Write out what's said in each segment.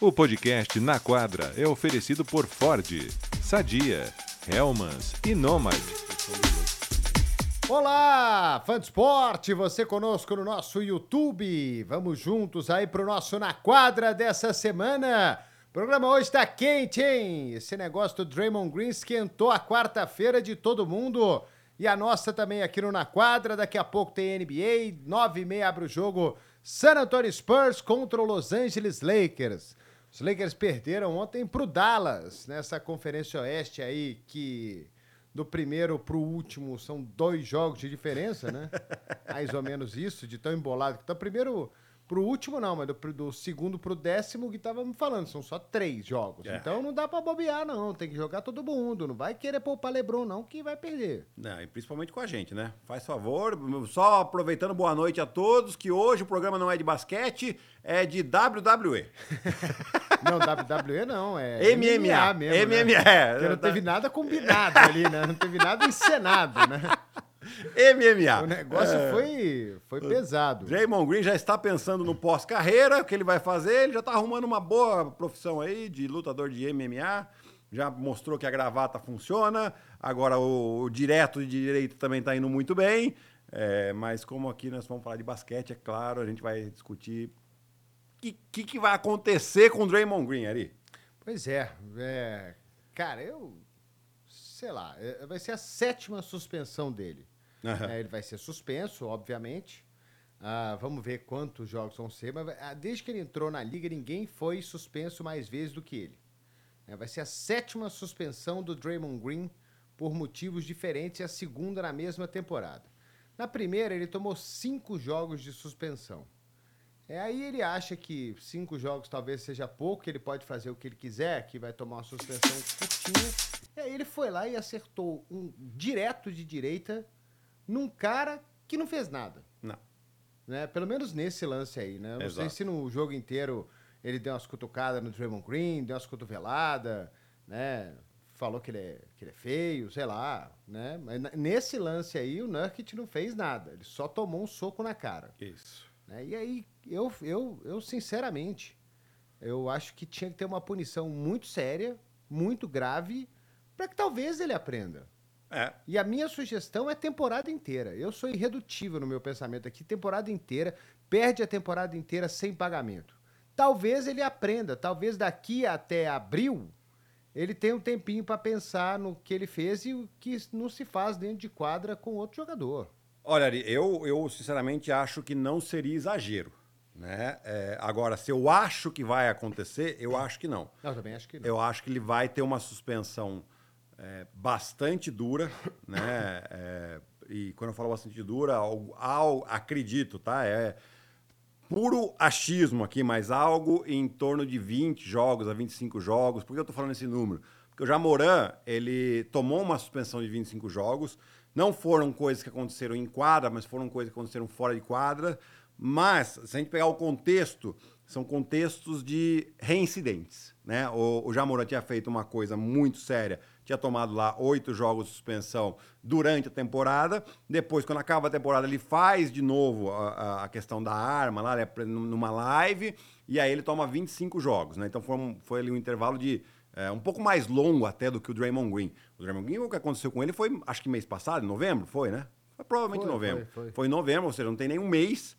O podcast Na Quadra é oferecido por Ford, Sadia, Helmans e Nomad. Olá, fã de esporte, você conosco no nosso YouTube. Vamos juntos aí pro nosso Na Quadra dessa semana. O programa hoje tá quente, hein? Esse negócio do Draymond Green esquentou a quarta-feira de todo mundo. E a nossa também aqui no Na Quadra. Daqui a pouco tem NBA, nove e meia abre o jogo San Antonio Spurs contra o Los Angeles Lakers. Os Lakers perderam ontem pro Dallas, nessa conferência oeste aí que do primeiro pro último são dois jogos de diferença, né? Mais ou menos isso, de tão embolado que tá. Primeiro pro último não, mas do, do segundo pro décimo que tava me falando, são só três jogos. É. Então não dá pra bobear não, tem que jogar todo mundo, não vai querer poupar LeBron não que vai perder. Não, e principalmente com a gente, né? Faz favor, só aproveitando boa noite a todos, que hoje o programa não é de basquete, é de WWE. Não, WWE não, é MMA mesmo. né? MMA, Porque não teve nada combinado ali, né? Não teve nada encenado, né? MMA. O negócio É. foi, foi pesado. Draymond Green já está pensando no pós-carreira, o que ele vai fazer, ele já está arrumando uma boa profissão aí de lutador de MMA, já mostrou que a gravata funciona, agora o, o direto de direito também está indo muito bem, é, mas como aqui nós vamos falar de basquete, é claro, a gente vai discutir o que, que, que vai acontecer com o Draymond Green, Ari. Pois é, é, cara, eu sei lá, é, vai ser a sétima suspensão dele. Aham. É, ele vai ser suspenso, obviamente. Ah, vamos ver quantos jogos vão ser, mas ah, desde que ele entrou na liga, ninguém foi suspenso mais vezes do que ele. É, vai ser a sétima suspensão do Draymond Green por motivos diferentes e a segunda na mesma temporada. Na primeira, ele tomou cinco jogos de suspensão. É, aí ele acha que cinco jogos talvez seja pouco, que ele pode fazer o que ele quiser, que vai tomar uma suspensão curtinha. E aí ele foi lá e acertou um direto de direita num cara que não fez nada. Não. Né? Pelo menos nesse lance aí, né? Eu Não sei se no jogo inteiro ele deu umas cutucadas no Draymond Green, deu umas cotoveladas, né? Falou que ele, é, que ele é feio, sei lá, né? Mas nesse lance aí o Nurkic não fez nada. Ele só tomou um soco na cara. Isso. né? E aí, eu, eu, eu sinceramente, eu acho que tinha que ter uma punição muito séria, muito grave, para que talvez ele aprenda. É, E a minha sugestão é temporada inteira. Eu sou irredutível no meu pensamento aqui. Temporada inteira, perde a temporada inteira sem pagamento. Talvez ele aprenda, talvez daqui até abril ele tenha um tempinho para pensar no que ele fez e o que não se faz dentro de quadra com outro jogador. Olha, Ari, eu, eu sinceramente acho que não seria exagero. Né? É, agora, se eu acho que vai acontecer, eu acho que não. Eu também acho que não. Eu acho que ele vai ter uma suspensão é, bastante dura, né? É, e quando eu falo bastante dura, algo, algo- acredito, tá? É puro achismo aqui, mas algo em torno de 20 jogos a 25 jogos. Por que eu tô falando esse número? Porque o Jamoran, ele tomou uma suspensão de 25 jogos. Não foram coisas que aconteceram em quadra, mas foram coisas que aconteceram fora de quadra. Mas, se a gente pegar o contexto, são contextos de reincidentes. Né? O, o Jamoran tinha feito uma coisa muito séria, tinha tomado lá oito jogos de suspensão durante a temporada. Depois, quando acaba a temporada, ele faz de novo a, a- questão da arma lá, né, numa live, e aí ele toma 25 jogos. Né? Então foi, um- foi ali um intervalo de é, um pouco mais longo até do que o Draymond Green. O Draymond Green, o que aconteceu com ele foi, acho que mês passado, em novembro, foi, né? Foi provavelmente Foi, em novembro. foi, foi. foi em novembro, ou seja, não tem nenhum mês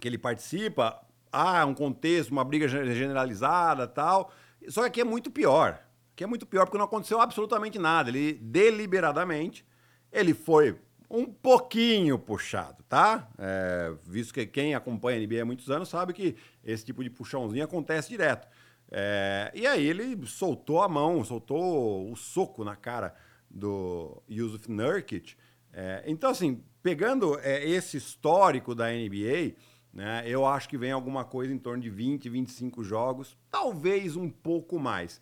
que ele participa, há um contexto, uma briga gen- generalizada tal. Só que aqui é muito pior. Aqui é muito pior porque não aconteceu absolutamente nada. Ele, deliberadamente, ele foi um pouquinho puxado, tá? É, visto que quem acompanha a NBA há muitos anos sabe que esse tipo de puxãozinho acontece direto. É, e aí ele soltou a mão, soltou o soco na cara do Yusuf Nurkic. É, então, assim, pegando é, esse histórico da NBA, né, eu acho que vem alguma coisa em torno de 20, 25 jogos, talvez um pouco mais.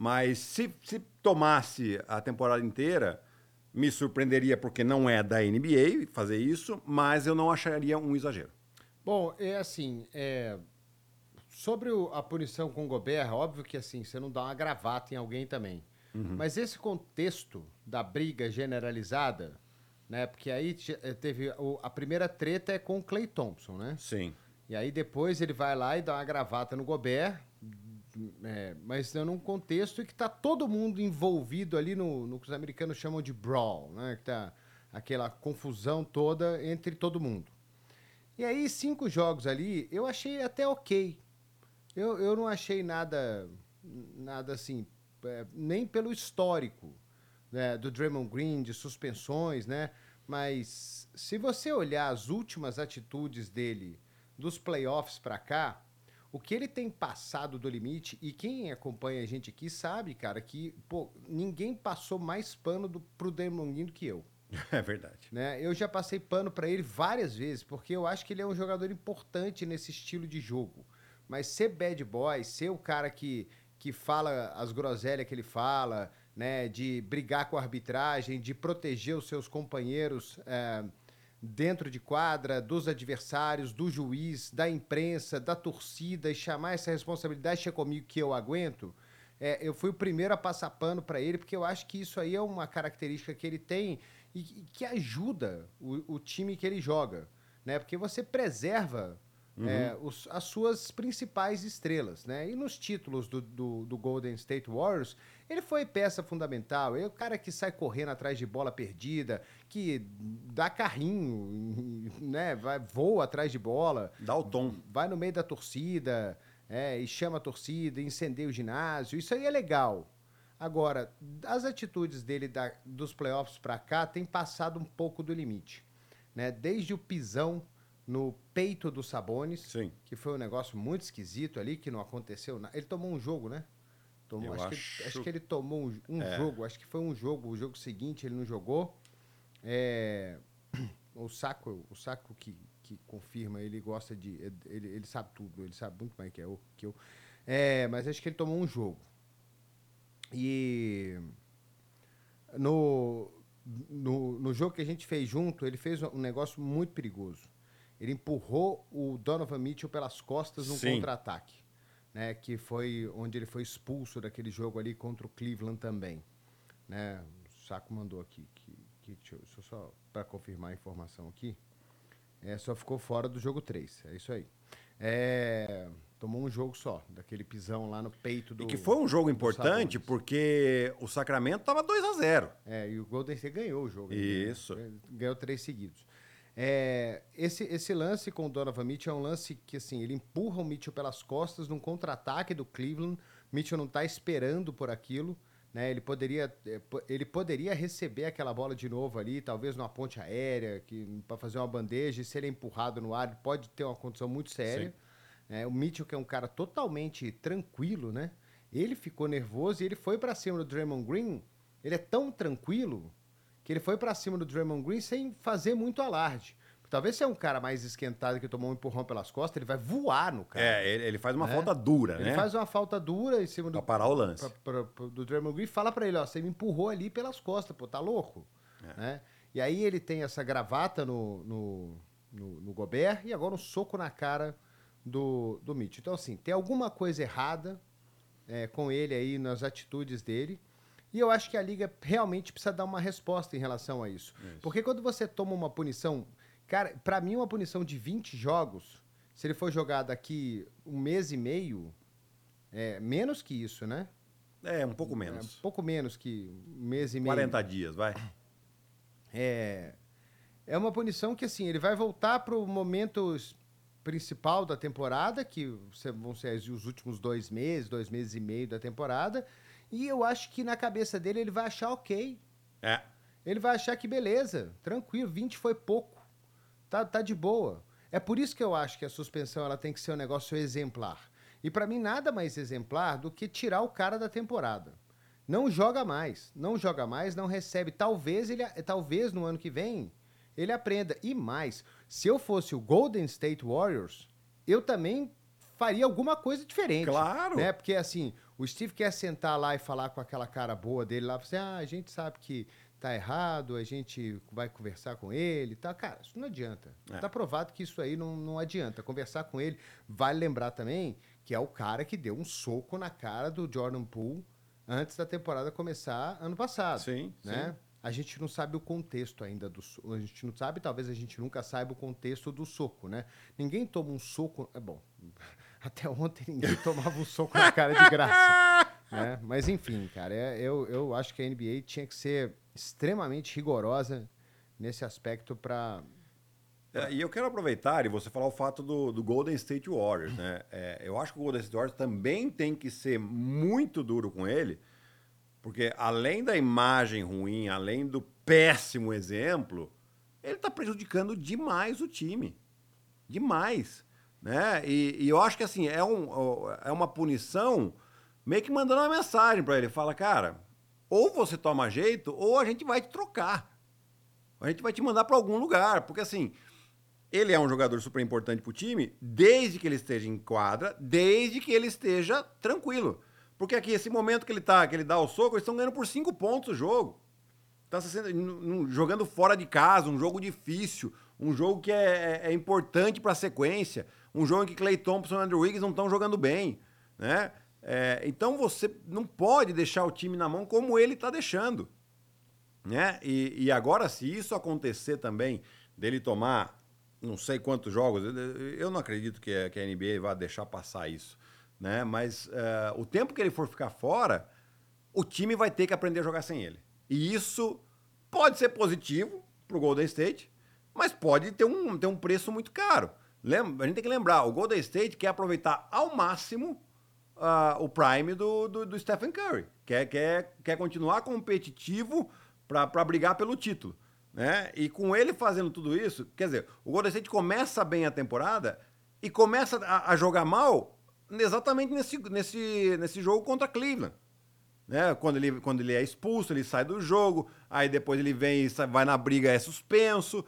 Mas se, se tomasse a temporada inteira, me surpreenderia porque não é da NBA fazer isso, mas eu não acharia um exagero. Bom, é assim, é, sobre o- a punição com o Gobert, óbvio que assim, você não dá uma gravata em alguém também. Mas esse contexto da briga generalizada, né? Porque aí eh, teve o- a primeira treta é com o Clay Thompson, né? Sim. E aí depois ele vai lá e dá uma gravata no Gobert, é, mas é num contexto que está todo mundo envolvido ali no, no que os americanos chamam de brawl, né? Que tá aquela confusão toda entre todo mundo. E aí, cinco jogos ali, eu achei até ok. Eu, eu não achei nada, nada assim, é, nem pelo histórico né, do Draymond Green, de suspensões, né? Mas se você olhar as últimas atitudes dele dos playoffs para cá, o que ele tem passado do limite, e quem acompanha a gente aqui sabe, cara, que pô, ninguém passou mais pano do, pro Green do que eu. É verdade. Né? Eu já passei pano para ele várias vezes, porque eu acho que ele é um jogador importante nesse estilo de jogo. Mas ser bad boy, ser o cara que, que fala as groselhas que ele fala, né, de brigar com a arbitragem, de proteger os seus companheiros é, dentro de quadra, dos adversários, do juiz, da imprensa, da torcida e chamar essa responsabilidade, deixa comigo que eu aguento. É, eu fui o primeiro a passar pano para ele, porque eu acho que isso aí é uma característica que ele tem e, e que ajuda o, o, time que ele joga. Né? Porque você preserva uhum. é, os, as suas principais estrelas. Né? E nos títulos do, do, do Golden State Warriors, ele foi peça fundamental. Ele é o cara que sai correndo atrás de bola perdida, que dá carrinho, né? Vai, voa atrás de bola. Dá o tom. Vai no meio da torcida é, e chama a torcida, incendeia o ginásio. Isso aí é legal. Agora, as atitudes dele da, dos playoffs para cá têm passado um pouco do limite. Né? Desde o pisão no peito do Sabonis, Sim. que foi um negócio muito esquisito ali, que não aconteceu nada. Ele tomou um jogo, né? Tomou, acho, acho... Que, acho, Que, ele tomou um, um é. jogo, acho que foi um jogo, o jogo seguinte ele não jogou. É, o Saco, o Saco que, que confirma, ele gosta de. Ele, ele sabe tudo, ele sabe muito mais que eu. Que eu é, mas acho que ele tomou um jogo. E no, no, no jogo que a gente fez junto, ele fez um negócio muito perigoso. Ele empurrou o Donovan Mitchell pelas costas num contra-ataque né, que foi onde ele foi expulso daquele jogo ali contra o Cleveland também. Né? O Saco mandou aqui, que, que deixa, eu, deixa eu só para confirmar a informação aqui. É, só ficou fora do jogo 3, é isso aí. É, tomou um jogo só, daquele pisão lá no peito do. E que foi um jogo importante porque o Sacramento estava 2 a 0 É, e o Golden State ganhou o jogo. Isso. Né? Ganhou três seguidos. É, esse, esse lance com o Donovan Mitchell é um lance que, assim, ele empurra o Mitchell pelas costas num contra-ataque do Cleveland. Mitchell não está esperando por aquilo. Né? Ele, poderia, é, ele poderia receber aquela bola de novo ali, talvez numa ponte aérea, para fazer uma bandeja. E se ele é empurrado no ar, pode ter uma condição muito séria. É, o Mitchell, que é um cara totalmente tranquilo, né? Ele ficou nervoso e ele foi para cima do Draymond Green. Ele é tão tranquilo que ele foi para cima do Draymond Green sem fazer muito alarde. Talvez se é um cara mais esquentado que tomou um empurrão pelas costas, ele vai voar no cara. É, ele, ele faz uma né? falta dura, ele né? Ele faz uma falta dura em cima do. Pra parar o lance. Pra, pra, do Draymond Green fala para ele: ó, você me empurrou ali pelas costas, pô, tá louco? É. Né? E aí ele tem essa gravata no, no, no, no Gobert e agora um soco na cara do, do Mitch. Então, assim, tem alguma coisa errada é, com ele aí nas atitudes dele. E eu acho que a liga realmente precisa dar uma resposta em relação a isso. isso. Porque quando você toma uma punição, cara, para mim uma punição de 20 jogos, se ele for jogar daqui um mês e meio, é menos que isso, né? É, um pouco menos. É, um pouco menos que um mês e meio. 40 dias, vai. É, é uma punição que, assim, ele vai voltar para o momento principal da temporada, que vão ser os últimos dois meses, dois meses e meio da temporada, e eu acho que na cabeça dele ele vai achar ok. É. Ele vai achar que beleza, tranquilo, 20 foi pouco. Tá, tá de boa. É por isso que eu acho que a suspensão ela tem que ser um negócio exemplar. E para mim nada mais exemplar do que tirar o cara da temporada. Não joga mais, não joga mais, não recebe. Talvez ele, talvez no ano que vem ele aprenda. E mais, se eu fosse o Golden State Warriors, eu também faria alguma coisa diferente. Claro. Né? Porque assim, o Steve quer sentar lá e falar com aquela cara boa dele lá, assim, ah, a gente sabe que tá errado, a gente vai conversar com ele, tá? Cara, isso não adianta. É. Tá provado que isso aí não, não adianta. Conversar com ele, vale lembrar também que é o cara que deu um soco na cara do Jordan Poole antes da temporada começar ano passado. Sim, né? Sim. A gente não sabe o contexto ainda do A gente não sabe, talvez a gente nunca saiba o contexto do soco, né? Ninguém toma um soco. É bom. Até ontem ninguém tomava um soco na cara de graça. né? Mas enfim, cara, é, eu, eu acho que a NBA tinha que ser extremamente rigorosa nesse aspecto para é, e eu quero aproveitar e você falar o fato do, do Golden State Warriors, né? É, eu acho que o Golden State Warriors também tem que ser muito duro com ele, porque além da imagem ruim, além do péssimo exemplo, ele está prejudicando demais o time. Demais. Né? E, e, eu acho que assim, é, um, é uma punição meio que mandando uma mensagem para ele. Fala, cara, ou você toma jeito, ou a gente vai te trocar. A gente vai te mandar para algum lugar. Porque assim, ele é um jogador super importante para o time, desde que ele esteja em quadra, desde que ele esteja tranquilo. Porque aqui, esse momento que ele tá, que ele dá o soco, eles estão ganhando por cinco pontos o jogo. Tá jogando fora de casa, um jogo difícil, um jogo que é, é, é importante para a sequência, um jogo em que Clay Thompson e Andrew Wiggins não estão jogando bem, né? É, então você não pode deixar o time na mão como ele está deixando, né? E, e agora, se isso acontecer também, dele tomar não sei quantos jogos, eu não acredito que a, NBA vá deixar passar isso, né? Mas uh, o tempo que ele for ficar fora, o time vai ter que aprender a jogar sem ele. E isso pode ser positivo para o Golden State, mas pode ter um, ter um preço muito caro. Lembra, a gente tem que lembrar, o Golden State quer aproveitar ao máximo uh, o prime do, do, do, Stephen Curry. Quer, quer, quer continuar competitivo para brigar pelo título. Né? E com ele fazendo tudo isso, quer dizer, o Golden State começa bem a temporada e começa a, a jogar mal exatamente nesse, nesse, nesse jogo contra Cleveland. Né? Quando, ele, quando ele é expulso, ele sai do jogo, aí depois ele vem vai na briga, é suspenso,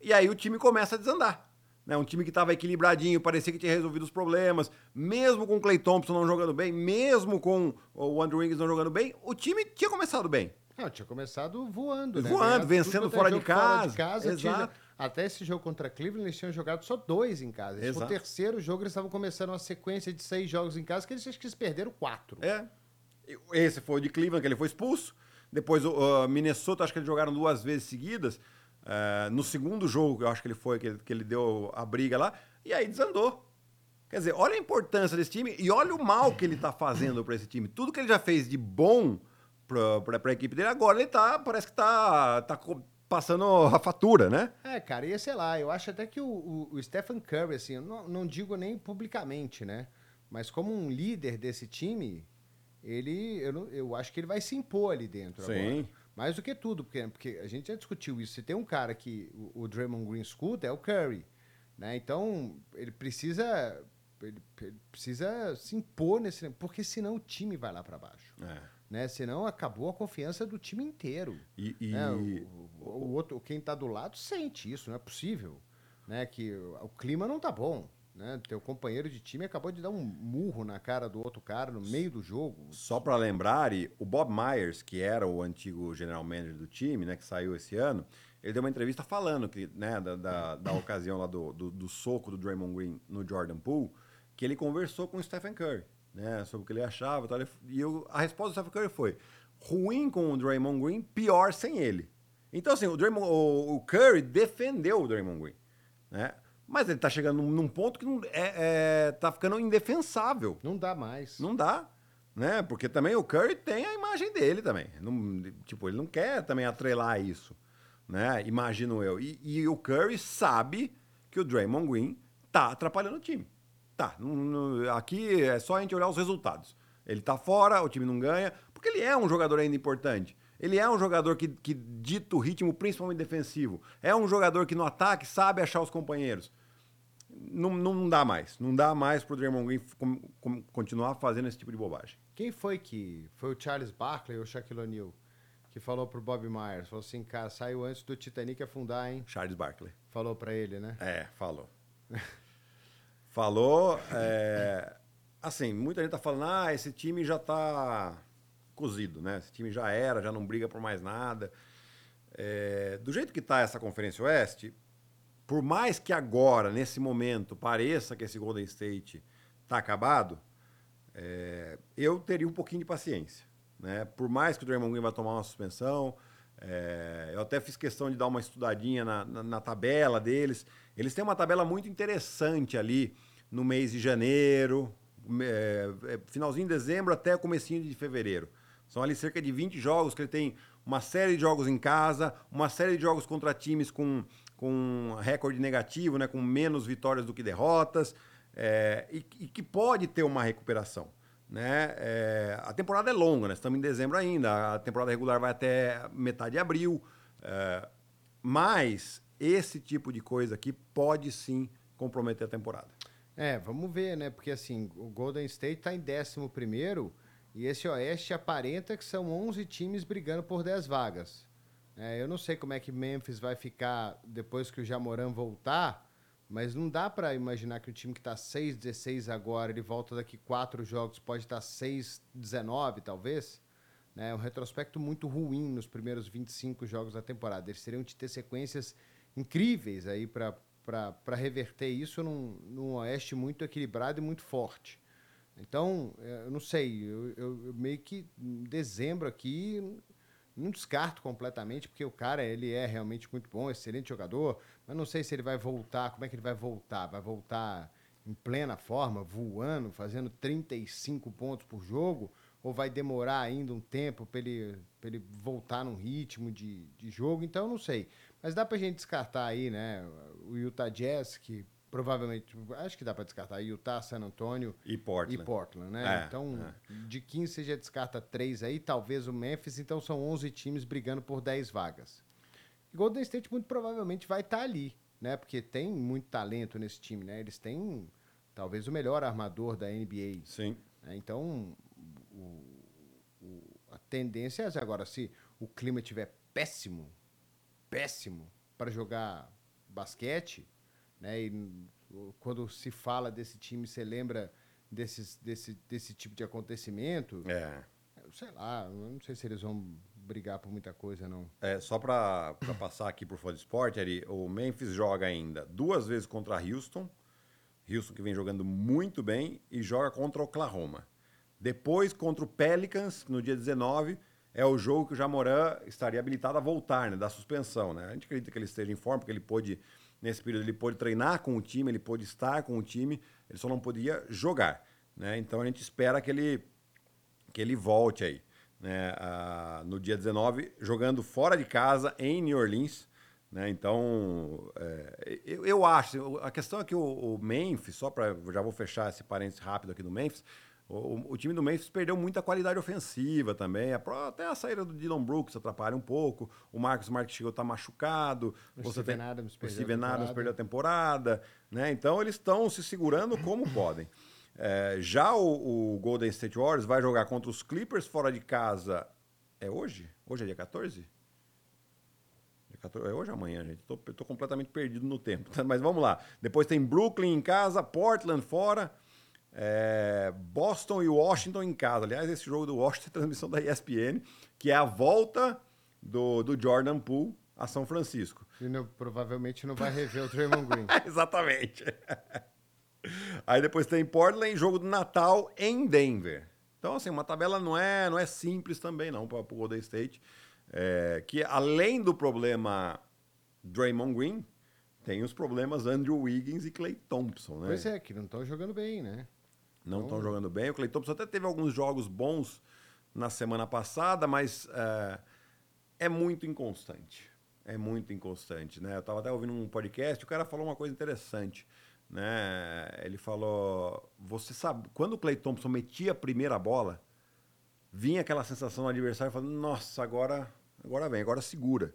e aí o time começa a desandar. Né? Um time que estava equilibradinho, parecia que tinha resolvido os problemas, mesmo com o Clay Thompson não jogando bem, mesmo com o Andrew Wiggins não jogando bem, o time tinha começado bem. Não, tinha começado voando, né? Voando, vencendo fora de, casa. fora de casa. Exato. Tinha, até esse jogo contra Cleveland, eles tinham jogado só dois em casa. Esse foi o terceiro jogo, eles estavam começando uma sequência de seis jogos em casa, que eles acho que eles perderam quatro. É. Esse foi o de Cleveland, que ele foi expulso. Depois o uh, Minnesota, acho que eles jogaram duas vezes seguidas. Uh, no segundo jogo, eu acho que ele foi, que ele, que ele deu a briga lá. E aí desandou. Quer dizer, olha a importância desse time e olha o mal que ele está fazendo para esse time. Tudo que ele já fez de bom para a equipe dele. Agora ele tá, parece que tá, tá passando a fatura, né? É, cara, e sei lá, eu acho até que o, o, o Stephen Curry, assim, eu não, não digo nem publicamente, né? Mas como um líder desse time, ele, eu, eu acho que ele vai se impor ali dentro Sim. agora. Mais do que tudo, porque, porque a gente já discutiu isso. Se tem um cara que o, o Draymond Green escuta, é o Curry. Né? Então, ele precisa, ele, ele precisa se impor nesse... Porque senão o time vai lá para baixo. É né? Senão acabou a confiança do time inteiro. E, e... Né? O, o, o, outro, quem está do lado sente isso, não é possível, né? Que o, clima não tá bom. Né? Teu companheiro de time acabou de dar um murro na cara do outro cara no meio do jogo. Só para lembrar, o Bob Myers, que era o antigo general manager do time, né, que saiu esse ano, ele deu uma entrevista falando que, né, da, da, da ocasião lá do, do, do, soco do Draymond Green no Jordan Poole, que ele conversou com o Stephen Curry né, sobre o que ele achava. Tal, e eu, a resposta do Stephen Curry foi: ruim com o Draymond Green, pior sem ele. Então, assim, o, Draymond, o, o Curry defendeu o Draymond Green, né? Mas ele tá chegando num, ponto que não, é, é, tá ficando indefensável. Não dá mais. Não dá. Né? Porque também o Curry tem a imagem dele também. Não, tipo, ele não quer também atrelar isso. Né? Imagino eu. E, e o Curry sabe que o Draymond Green tá atrapalhando o time. Tá, não, não, aqui é só a gente olhar os resultados. Ele tá fora, o time não ganha, porque ele é um jogador ainda importante. Ele é um jogador que, que dita o ritmo, principalmente defensivo. É um jogador que no ataque sabe achar os companheiros. Não, não dá mais. Não dá mais pro Draymond Green com, com, continuar fazendo esse tipo de bobagem. Quem foi que... Foi o Charles Barkley ou o Shaquille O'Neal? Que falou pro Bob Myers. Falou assim, cara, saiu antes do Titanic afundar, hein? Charles Barkley. Falou para ele, né? É, falou. Falou. É, assim, muita gente tá falando, ah, esse time já tá cozido, né? Esse time já era, já não briga por mais nada. É, do jeito que tá essa Conferência Oeste, por mais que agora, nesse momento, pareça que esse Golden State tá acabado, é, eu teria um pouquinho de paciência. Né? Por mais que o Draymond Green vá tomar uma suspensão, é, eu até fiz questão de dar uma estudadinha na, na, na, tabela deles. Eles têm uma tabela muito interessante ali no mês de janeiro, é, finalzinho de dezembro até comecinho de fevereiro. São ali cerca de 20 jogos que ele tem uma série de jogos em casa, uma série de jogos contra times com, com recorde negativo, né, com menos vitórias do que derrotas, é, e, e, que pode ter uma recuperação. Né? É, a temporada é longa, né? estamos em dezembro ainda, a temporada regular vai até metade de abril, é, mas esse tipo de coisa aqui pode sim comprometer a temporada. É, vamos ver, né? Porque assim, o Golden State está em 11 primeiro e esse Oeste aparenta que são 11 times brigando por 10 vagas. É, eu não sei como é que Memphis vai ficar depois que o Jamoran voltar, mas não dá para imaginar que o time que está 6-16 agora, ele volta daqui quatro jogos, pode estar tá 6-19, talvez. É né? um retrospecto muito ruim nos primeiros 25 jogos da temporada. Eles teriam de ter sequências incríveis aí para reverter isso num, num Oeste muito equilibrado e muito forte. Então, é, eu não sei, eu, eu, meio que em dezembro aqui não descarto completamente, porque o cara ele é realmente muito bom, excelente jogador, mas não sei se ele vai voltar, como é que ele vai voltar? Vai voltar em plena forma, voando, fazendo 35 pontos por jogo, ou vai demorar ainda um tempo para ele, ele voltar num ritmo de, de jogo? Então, não sei. Mas dá para a gente descartar aí, né? O Utah Jazz, que provavelmente, acho que dá para descartar Utah, San Antonio e Portland, e Portland né? É, então, é. de 15 você já descarta três aí, talvez o Memphis, então são 11 times brigando por 10 vagas. E Golden State muito provavelmente vai estar tá ali, né? Porque tem muito talento nesse time, né? Eles têm talvez o melhor armador da NBA. Sim. Né? Então, o, o, a tendência é agora, se o clima estiver péssimo, péssimo para jogar basquete, né? E quando se fala desse time, você lembra desses, desse, desse tipo de acontecimento? É. Sei lá, não sei se eles vão brigar por muita coisa, não. É, só para passar aqui por fora de esporte, Ari, o Memphis joga ainda duas vezes contra Houston, Houston que vem jogando muito bem, e joga contra Oklahoma. Depois contra o Pelicans, no dia 19, é o jogo que o Jamoran estaria habilitado a voltar, né, da suspensão. Né? A gente acredita que ele esteja em forma, porque ele pôde Nesse período ele pôde treinar com o time, ele pôde estar com o time, ele só não podia jogar. Né? Então a gente espera que ele, que ele volte aí. Né? Ah, no dia 19, jogando fora de casa em New Orleans. Né? Então, é, eu, eu, acho, a questão é que o, o Memphis, só para já vou fechar esse parênteses rápido aqui do Memphis, o, o, time do Memphis perdeu muita qualidade ofensiva também. Até a saída do Dylan Brooks atrapalha um pouco. O Marcos Marques chegou a estar tá machucado. O você Steven tem, Adams perdeu, o Steven Adams perdeu a temporada. Né? Então eles estão se segurando como podem. É, já o, o, Golden State Warriors vai jogar contra os Clippers fora de casa. É hoje? Hoje é dia 14? É hoje ou amanhã, gente. Tô completamente perdido no tempo. Mas vamos lá. Depois tem Brooklyn em casa, Portland fora. É, Boston e Washington em casa. Aliás, esse jogo do Washington é transmissão da ESPN, que é a volta do, do Jordan Poole a São Francisco. E não, provavelmente não vai rever o Draymond Green. Exatamente. Aí depois tem Portland, jogo do Natal em Denver. Então, assim, uma tabela não é, não é simples também, não, para o Golden State. É, que além do problema Draymond Green, tem os problemas Andrew Wiggins e Clay Thompson, né? Pois é, que não estão jogando bem, né? Não estão então... jogando bem. O Clay Thompson até teve alguns jogos bons na semana passada, mas é, é muito inconstante. É muito inconstante, né? Eu estava até ouvindo um podcast, o cara falou uma coisa interessante, né? Ele falou, você sabe, quando o Clay Thompson metia a primeira bola, vinha aquela sensação do adversário falando, nossa, agora, agora vem, agora segura.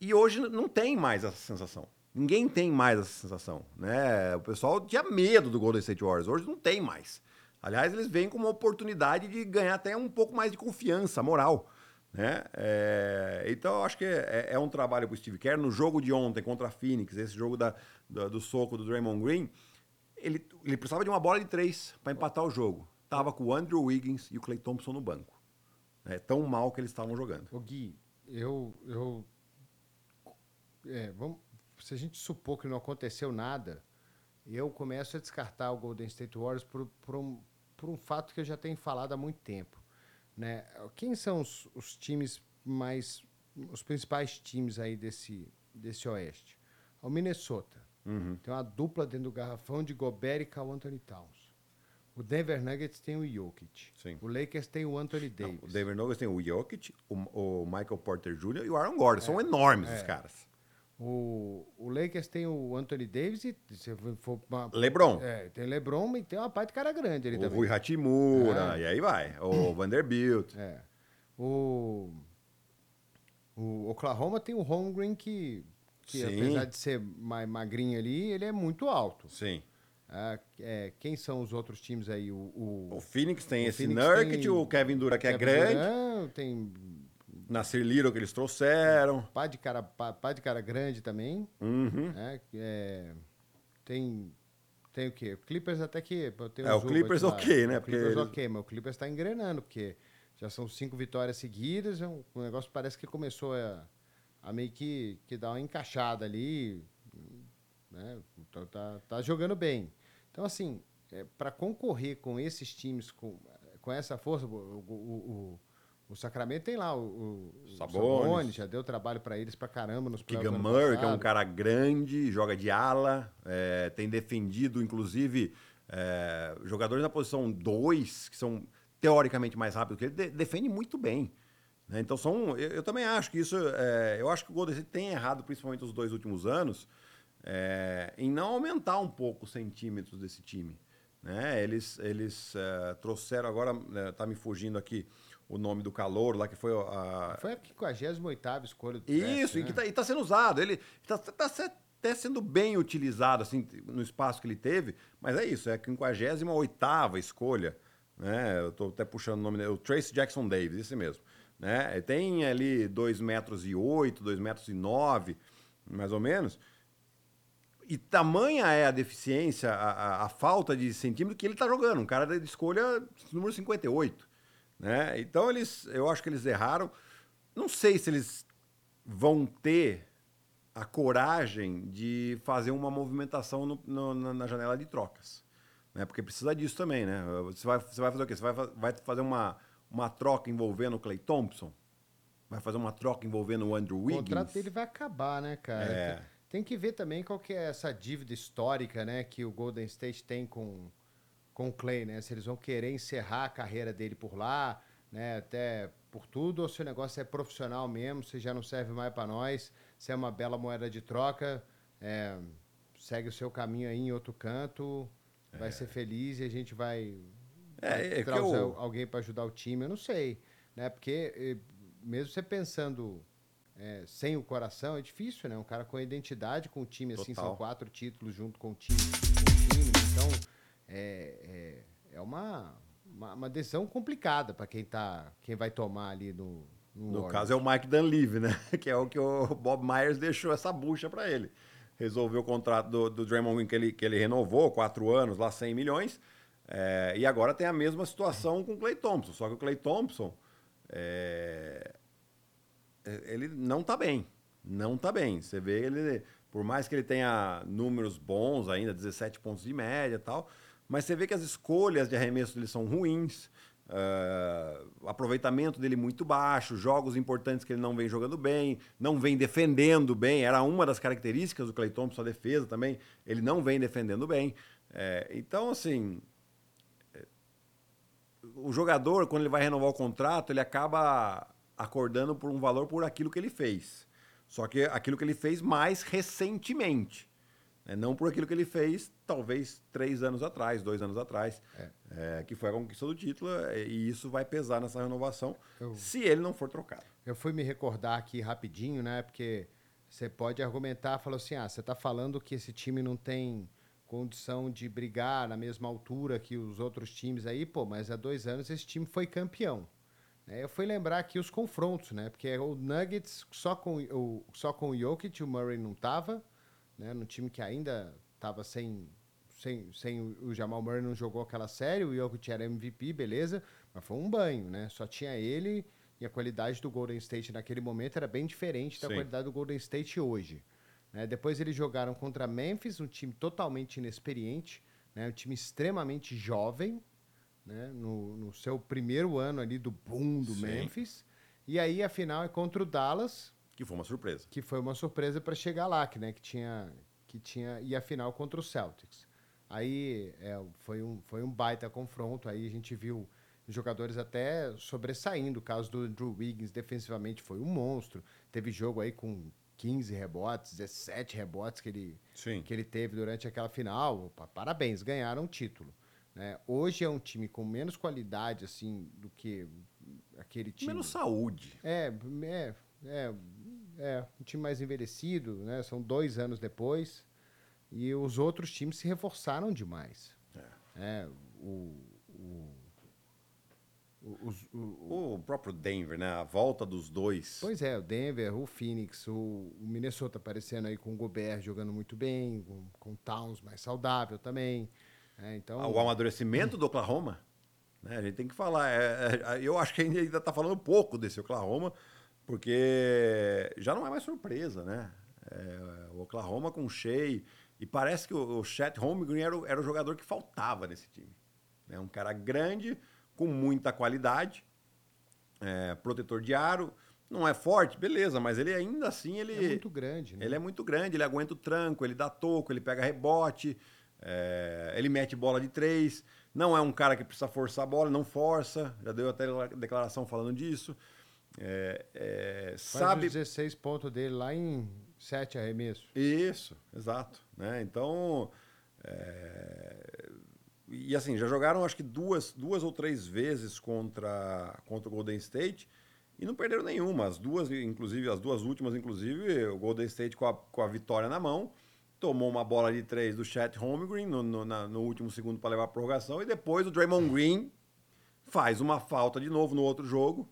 E hoje não tem mais essa sensação. Ninguém tem mais essa sensação, né? O pessoal tinha medo do Golden State Warriors, hoje não tem mais. Aliás, eles vêm com uma oportunidade de ganhar até um pouco mais de confiança, moral. Né? É, então, eu acho que é, é um trabalho para o Steve Kerr. No jogo de ontem contra a Phoenix, esse jogo da, do, do soco do Draymond Green, ele, ele precisava de uma bola de três para empatar o jogo. Tava com o Andrew Wiggins e o Clay Thompson no banco. É tão mal que eles estavam jogando. O Gui, eu, eu é, vamos, se a gente supor que não aconteceu nada, eu começo a descartar o Golden State Warriors por, por, um, por um fato que eu já tenho falado há muito tempo. Né? Quem são os, os times mais. os principais times aí desse, desse oeste? O Minnesota. Tem uma dupla dentro do garrafão de Gobert e Carl Anthony Towns. O Denver Nuggets tem o Jokic. Sim. O Lakers tem o Anthony Não, Davis. o Denver Nuggets tem o Jokic, o, o Michael Porter Jr. e o Aaron Gordon. São enormes os caras. O, o Lakers tem o Anthony Davis e se for uma- LeBron. É, tem LeBron e tem uma parte de cara grande ali O também. Rui Hachimura, É. e aí vai. O Vanderbilt. É. O, o Oklahoma tem o Holmgren que, que Sim. apesar de ser mais magrinho ali, ele é muito alto. Sim. Ah, é, quem são os outros times aí? O, o, O Phoenix tem O esse Phoenix Nurkic, tem o Kevin Durant, que é Kevin grande. Durant, tem Nasir Little, que eles trouxeram. pá de cara, pá, pá de cara grande também. Uhum. né? É, tem, tem o quê? O Clippers até que... tem É, o Clippers lá. ok, né? O Clippers Porque ok, mas o Clippers está engrenando, porque já são cinco vitórias seguidas, é um, o negócio parece que começou a, a meio que, que dar uma encaixada ali, né? Então tá, tá jogando bem. Então, assim, para concorrer com esses times, com, com essa força, o, o, o, o Sacramento tem lá o, o já deu trabalho para eles pra caramba nos Keegan Murray, que é um cara grande, joga de ala, é, tem defendido, inclusive, é, jogadores na posição 2, que são teoricamente mais rápidos que ele, de- defende muito bem. né? Então são. Eu, eu também acho que isso. é, eu acho que o Golden State tem errado, principalmente os dois últimos anos, é, em não aumentar um pouco os centímetros desse time. Né? Eles, eles é, trouxeram agora, né, tá me fugindo aqui o nome do calor lá, que foi a, Foi a 58 escolha do draft, isso, e né? que tá, e tá sendo usado. Ele tá, tá se- até sendo bem utilizado, assim, no espaço que ele teve, mas é isso, é a 58 escolha, né? Eu tô até puxando o nome dele, o Trace Jackson Davis, esse mesmo. Né? Tem ali 2 metros e 8, 2 metros e 9, mais ou menos. E tamanha é a deficiência, a, a- a falta de centímetro que ele tá jogando. Um cara de escolha número 58. Né? Então eles, eu acho que eles erraram. Não sei se eles vão ter a coragem de fazer uma movimentação no- no- na, janela de trocas. Né? Porque precisa disso também, né? Você vai, você vai fazer o quê? Você vai, vai fazer uma, uma troca envolvendo o Clay Thompson? Vai fazer uma troca envolvendo o Andrew O Wiggins? contrato dele vai acabar, né, cara? É. Tem, que ver também qual que é essa dívida histórica, né, que o Golden State tem com, com o Clay, né? Se eles vão querer encerrar a carreira dele por lá, né, até por tudo, ou se o negócio é profissional mesmo, se já não serve mais para nós, se é uma bela moeda de troca, é, segue o seu caminho aí em outro canto, vai ser feliz e a gente vai, É, é trazer eu- alguém para ajudar o time, eu não sei, né? Porque eh, mesmo você pensando é, sem o coração é difícil, né? Um cara com a identidade com o time, assim, Total. são quatro títulos junto com o time, com o time então é, é, é uma, uma, uma decisão complicada para quem tá, quem vai tomar ali no no, No caso é o Mike Dunleavy, né? Que é o que o Bob Myers deixou essa bucha para ele. Resolveu o contrato do, do Draymond Green que ele, que ele renovou, quatro anos, lá 100 milhões. É, e agora tem a mesma situação com o Clay Thompson. Só que o Clay Thompson, é, ele não tá bem. Não tá bem. Você vê ele, por mais que ele tenha números bons ainda, 17 pontos de média e tal, mas você vê que as escolhas de arremesso dele são ruins. o aproveitamento dele muito baixo, jogos importantes que ele não vem jogando bem, não vem defendendo bem, era uma das características do Clay Thompson, a defesa também, ele não vem defendendo bem. É, então, assim, o jogador, quando ele vai renovar o contrato, ele acaba acordando por um valor por aquilo que ele fez. Só que aquilo que ele fez mais recentemente. né? Não por aquilo que ele fez, talvez, três anos atrás, dois anos atrás, é, que foi a conquista do título, é, e isso vai pesar nessa renovação Eu- se ele não for trocado. Eu fui me recordar aqui rapidinho, né? Porque você pode argumentar, falou assim, ah, você está falando que esse time não tem condição de brigar na mesma altura que os outros times aí, pô, mas há dois anos esse time foi campeão. Né? Eu fui lembrar aqui os confrontos, né? Porque o Nuggets só com o, só com o Jokic, o Murray não tava, né? No time que ainda tava sem, sem, sem o- o Jamal Murray não jogou aquela série, o Jokic era MVP, beleza, mas foi um banho, né? Só tinha ele e a qualidade do Golden State naquele momento era bem diferente da Sim. qualidade do Golden State hoje. né? Depois eles jogaram contra Memphis, um time totalmente inexperiente, né? um time extremamente jovem, né? no, no seu primeiro ano ali do boom do Sim. Memphis. E aí a final é contra o Dallas, Que foi uma surpresa. que foi uma surpresa para chegar lá, que, né, que tinha que tinha e a final contra o Celtics. Aí é, foi, um, foi um baita confronto, aí a gente viu jogadores até sobressaindo. O caso do Andrew Wiggins defensivamente foi um monstro. Teve jogo aí com 15 rebotes, 17 rebotes que ele, Sim. que ele teve durante aquela final. Parabéns, ganharam o título. Né? Hoje é um time com menos qualidade assim do que aquele time. Menos saúde. É, é, é, é um time mais envelhecido, né? São dois anos depois. E os outros times se reforçaram demais. É. o, o, o, o, o, próprio Denver, né? A volta dos dois. Pois é, o Denver, o Phoenix, o, o Minnesota aparecendo aí com o Gobert jogando muito bem, com, com o Towns mais saudável também. É, então... O amadurecimento do Oklahoma, né? A gente tem que falar. É, é, eu acho que ainda está falando pouco desse Oklahoma, porque já não é mais surpresa, né? É, o Oklahoma com Shea e parece que o, o Chet Holmgren era, era o jogador que faltava nesse time. É um cara grande, com muita qualidade, é, protetor de aro. Não é forte, beleza, mas ele ainda assim ele é muito grande. Né? Ele é muito grande, ele aguenta o tranco, ele dá toco, ele pega rebote, é, ele mete bola de três. Não é um cara que precisa forçar a bola, não força. Já deu até declaração falando disso. É, é, sabe os 16 pontos dele lá em sete arremessos. Isso, exato. Né? Então, é... e assim, já jogaram acho que duas, duas ou três vezes contra, contra o Golden State e não perderam nenhuma. As duas, inclusive, as duas últimas, inclusive, o Golden State com a, com a vitória na mão, tomou uma bola de três do Chet Holmgren no, no, na, no último segundo para levar a prorrogação e depois o Draymond Green faz uma falta de novo no outro jogo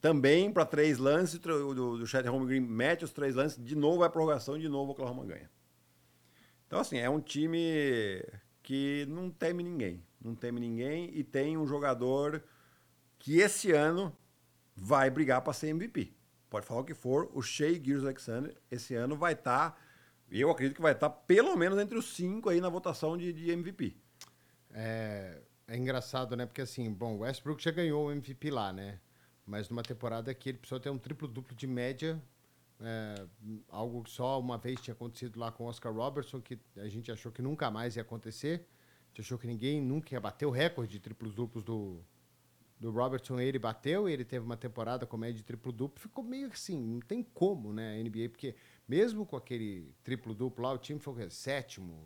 também para três lances, o do, do Chet Holmgren mete os três lances, de novo vai a prorrogação e de novo o Oklahoma ganha. Então, assim, é um time que não teme ninguém. Não teme ninguém e tem um jogador que esse ano vai brigar para ser MVP. Pode falar o que for, o Shea Gears Alexander esse ano vai estar, tá, eu acredito que vai estar pelo menos entre os cinco aí na votação de, de MVP. É, é engraçado, né? Porque assim, bom, o Westbrook já ganhou o MVP lá, né? mas numa temporada que ele precisou ter um triplo-duplo de média, é, algo que só uma vez tinha acontecido lá com Oscar Robertson, que a gente achou que nunca mais ia acontecer. A gente achou que ninguém nunca ia bater o recorde de triplos-duplos do, do Robertson. Ele bateu, ele teve uma temporada com média de triplo-duplo. Ficou meio assim, não tem como, né, a NBA, porque mesmo com aquele triplo-duplo lá, o time foi sétimo,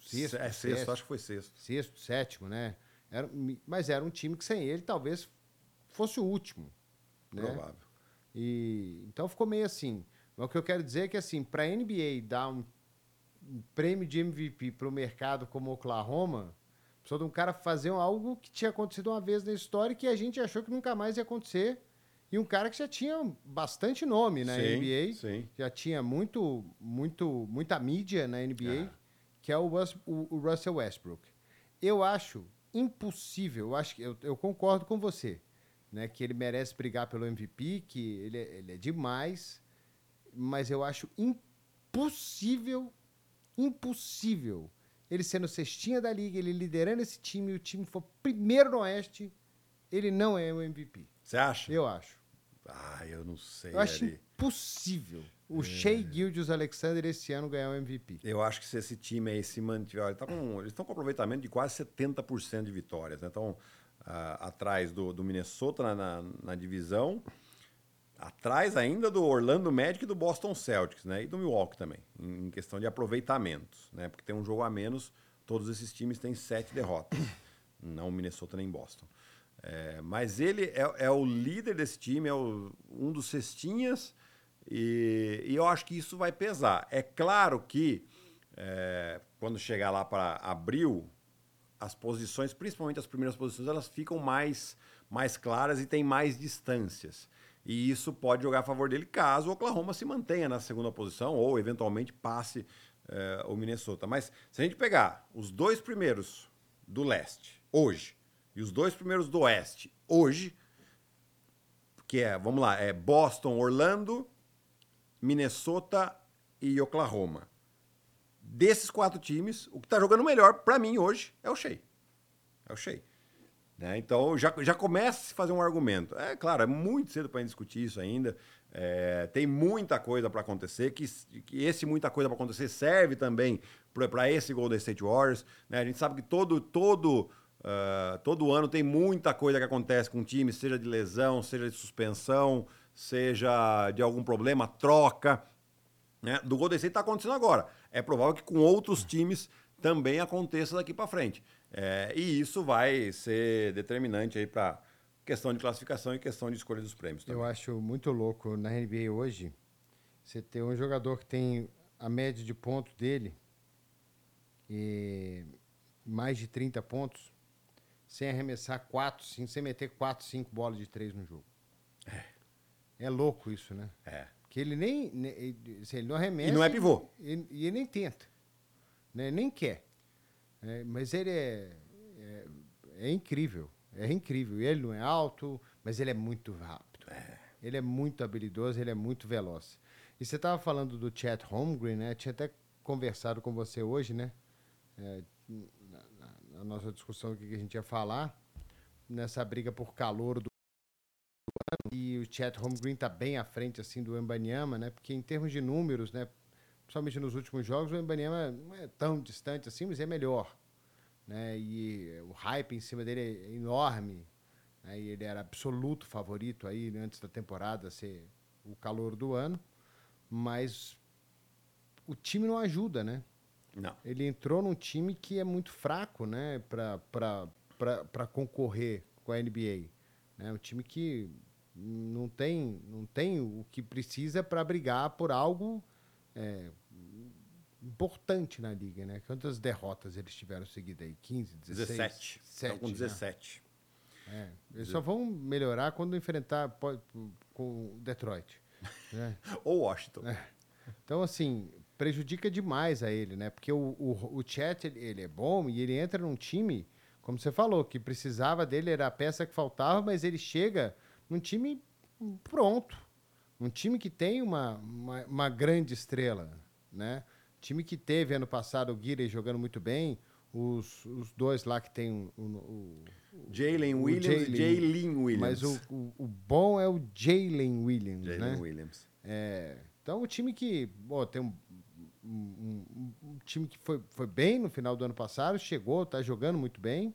sexto. É, sexto, acho que foi sexto. Sexto, sétimo, né? Era, mas era um time que sem ele talvez fosse o último. Né? Provável. E, então ficou meio assim. Mas o que eu quero dizer é que, assim, para a NBA dar um, um, prêmio de MVP para o mercado como Oklahoma, precisou de um cara fazer algo que tinha acontecido uma vez na história e que a gente achou que nunca mais ia acontecer. E um cara que já tinha bastante nome na sim, NBA, sim. já tinha muito, muito, muita mídia na NBA, ah. que é o, o, o Russell Westbrook. Eu acho impossível, eu acho que eu, eu concordo com você né, que ele merece brigar pelo MVP, que ele é, ele é demais, mas eu acho impossível, impossível ele sendo cestinha da liga, ele liderando esse time, e o time for primeiro no Oeste, ele não é o MVP. Você acha? Eu acho. Ah, eu não sei. Eu acho ali. impossível o é. Shea Gildius Alexander esse ano ganhar o MVP. Eu acho que se esse time aí se mantiver. Tá com, eles estão com aproveitamento de quase 70% de vitórias. Né? Então, atrás do, do Minnesota na, na, na, divisão, atrás ainda do Orlando Magic e do Boston Celtics, né? E do Milwaukee também, em, em questão de aproveitamentos, né? Porque tem um jogo a menos, todos esses times têm sete derrotas, não Minnesota nem Boston. É, mas ele é, é, o líder desse time, é o, um dos cestinhas, e, e, eu acho que isso vai pesar. É claro que é, quando chegar lá para abril, as posições, principalmente as primeiras posições, elas ficam mais, mais claras e tem mais distâncias. E isso pode jogar a favor dele caso o Oklahoma se mantenha na segunda posição ou eventualmente passe eh, o Minnesota. Mas se a gente pegar os dois primeiros do leste hoje e os dois primeiros do oeste hoje, que é, vamos lá, é Boston, Orlando, Minnesota e Oklahoma. Desses quatro times, o que está jogando melhor para mim hoje é o Shea. É o Shea. Né? Então já, já começa a se fazer um argumento. É claro, é muito cedo para discutir isso ainda. É, tem muita coisa para acontecer, que, que esse muita coisa para acontecer serve também para esse Golden State Warriors. Né? A gente sabe que todo, todo, uh, todo ano tem muita coisa que acontece com o time, seja de lesão, seja de suspensão, seja de algum problema, troca. Né? Do Golden State está acontecendo agora. É provável que com outros times também aconteça daqui para frente. É, e isso vai ser determinante aí para questão de classificação e questão de escolha dos prêmios. Também. Eu acho muito louco na NBA hoje você ter um jogador que tem a média de pontos dele e mais de 30 pontos sem arremessar 4, 5, sem meter 4, 5 bolas de 3 no jogo. É. É louco isso, né? É. Que ele nem. assim, ele não arremessa. E não é pivô. E, e ele nem tenta. Né? Nem quer. É, mas ele é, é, é, incrível. É incrível. Ele não é alto, mas ele é muito rápido. É. Ele é muito habilidoso, ele é muito veloz. E você estava falando do Chat Holmgren, né? Tinha até conversado com você hoje, né? É, na, nossa discussão do que a gente ia falar, nessa briga por calor do ano. E o Chat Holmgren está bem à frente assim do Embanyama, né? Porque em termos de números, né? Principalmente nos últimos jogos, o Embanyama não é tão distante assim, mas é melhor. Né? E o hype em cima dele é enorme. Né? E ele era absoluto favorito aí né, antes da temporada ser o calor do ano. Mas o time não ajuda, né? Não. Ele entrou num time que é muito fraco, né, para concorrer com a NBA. Né? Um time que não tem, não tem o que precisa para brigar por algo é, importante na liga, né? Quantas derrotas eles tiveram seguidas aí? 15, 16? 17. 17 com 17. Né? É, eles só vão melhorar quando enfrentar com Detroit. Né? Ou Washington. É. Então, assim, prejudica demais a ele, né? Porque o, o, o Chat, ele é bom e ele entra num time, como você falou, que precisava dele, era a peça que faltava, mas ele chega num time pronto. Um time que tem uma, uma, uma grande estrela, né? Time que teve ano passado o Guirey jogando muito bem, os, os dois lá que tem o, o, Jalen Williams e Jalen Williams. Mas o, o, o, bom é o Jalen Williams, Jalen né? Williams. É, então, o time que bom, tem um, um, um, um, time que foi, foi bem no final do ano passado, chegou, está jogando muito bem.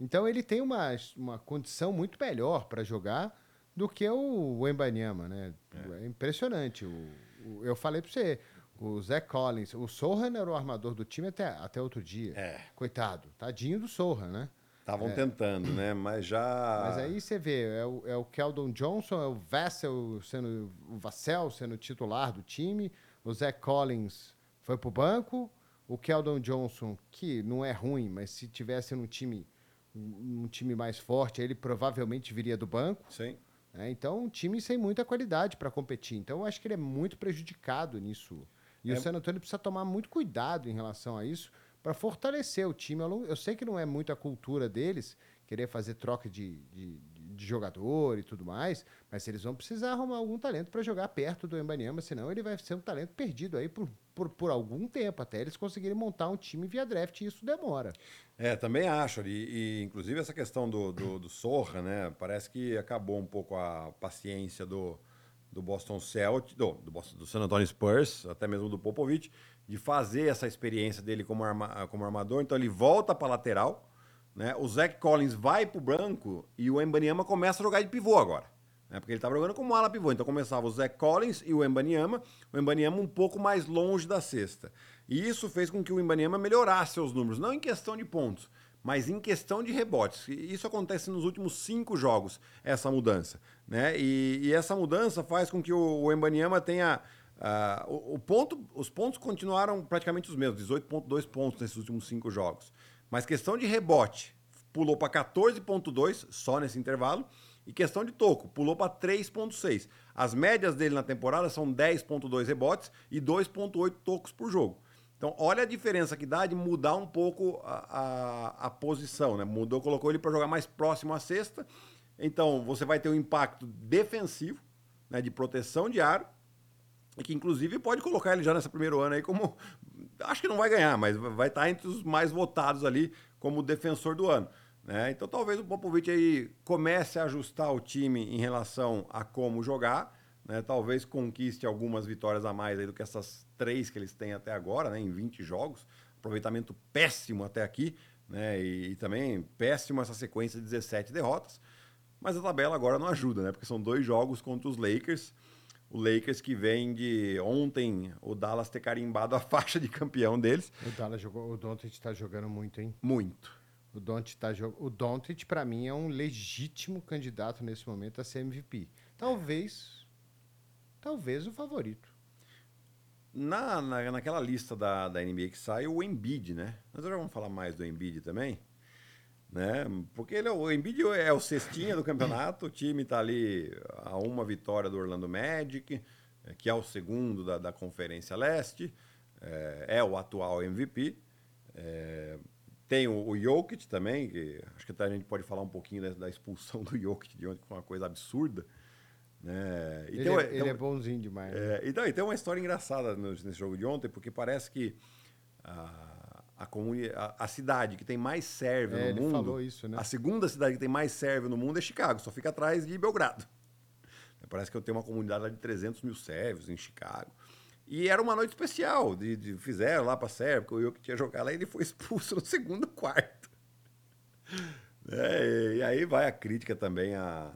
Então, ele tem uma, uma condição muito melhor para jogar do que o Wembanyama, né? É, é impressionante. O, o, eu falei para você, o Zé Collins, o Sohan era o armador do time até, até outro dia. É. Coitado, tadinho do Sohan, né? Estavam é. tentando, né? Mas já. Mas aí você vê, é o, é o Keldon Johnson, é o Vassell sendo o Vassell sendo titular do time, o Zé Collins foi pro banco, o Keldon Johnson, que não é ruim, mas se tivesse num time um time mais forte, ele provavelmente viria do banco. Sim. É, então, um time sem muita qualidade para competir. Então, eu acho que ele é muito prejudicado nisso. E é... o San Antonio precisa tomar muito cuidado em relação a isso para fortalecer o time. Eu sei que não é muito a cultura deles querer fazer troca de, de, de jogador e tudo mais, mas eles vão precisar arrumar algum talento para jogar perto do Embanyama, senão ele vai ser um talento perdido aí por, por, por algum tempo, até eles conseguirem montar um time via draft, e isso demora. É, também acho. E, e inclusive essa questão do, do, do Sorra, né? Parece que acabou um pouco a paciência do, do Boston Celtics, do, do, Boston, do San Antonio Spurs, até mesmo do Popovich, de fazer essa experiência dele como, arma, como armador. Então ele volta para lateral, né? O Zach Collins vai para o branco e o Embanyama começa a jogar de pivô agora. Né? Porque ele estava jogando como ala pivô. Então começava o Zach Collins e o Embanyama, o Embanyama um pouco mais longe da cesta. E isso fez com que o Embanyama melhorasse seus números, não em questão de pontos, mas em questão de rebotes. Isso acontece nos últimos cinco jogos, essa mudança. Né? E, e essa mudança faz com que o, o Embanyama tenha. Uh, o, o, ponto, os pontos continuaram praticamente os mesmos, 18,2 pontos nesses últimos cinco jogos. Mas questão de rebote, pulou para 14,2 só nesse intervalo. E questão de toco, pulou para 3,6. As médias dele na temporada são 10,2 rebotes e 2,8 tocos por jogo. Então, olha a diferença que dá de mudar um pouco a, a, a posição, né? Mudou, colocou ele para jogar mais próximo à cesta. Então, você vai ter um impacto defensivo, né, de proteção de aro, e que inclusive pode colocar ele já nesse primeiro ano aí como. Acho que não vai ganhar, mas vai estar entre os mais votados ali como defensor do ano. Né? Então talvez o Popovich aí comece a ajustar o time em relação a como jogar. Né? Talvez conquiste algumas vitórias a mais do que essas três que eles têm até agora, né? em 20 jogos. Aproveitamento péssimo até aqui, né? E, e também péssimo essa sequência de 17 derrotas. Mas a tabela agora não ajuda, né? Porque são dois jogos contra os Lakers. O Lakers que vem de ontem o Dallas ter carimbado a faixa de campeão deles. O Dallas jogou, o Doncic está jogando muito, hein? Muito. O Doncic tá jogando. O Doncic para mim é um legítimo candidato nesse momento a ser MVP. Talvez, talvez o favorito. Na, na, naquela lista da, da NBA que sai, o Embiid, né? Nós já vamos falar mais do Embiid também né? Porque ele, é o Embiid é o cestinha do campeonato, o time está ali a uma vitória do Orlando Magic, é, que é o segundo da, da Conferência Leste, é, é, o atual MVP. É, tem o, o Jokic também, que acho que a gente pode falar um pouquinho da, da expulsão do Jokic de ontem, que foi uma coisa absurda. Né? ele, tem, é, ele é bonzinho demais. Né? É, então, e tem uma história engraçada nesse jogo de ontem, porque parece que. Ah, a, a, a, cidade que tem mais serve é, no mundo. Falou isso, né? A segunda cidade que tem mais serve no mundo é Chicago, só fica atrás de Belgrado. Parece que eu tenho uma comunidade de 300 mil sérvios em Chicago. E era uma noite especial, de, de fizeram lá para Sérvia, porque eu que tinha jogado lá, ele foi expulso no segundo quarto. É, e aí vai a crítica também à,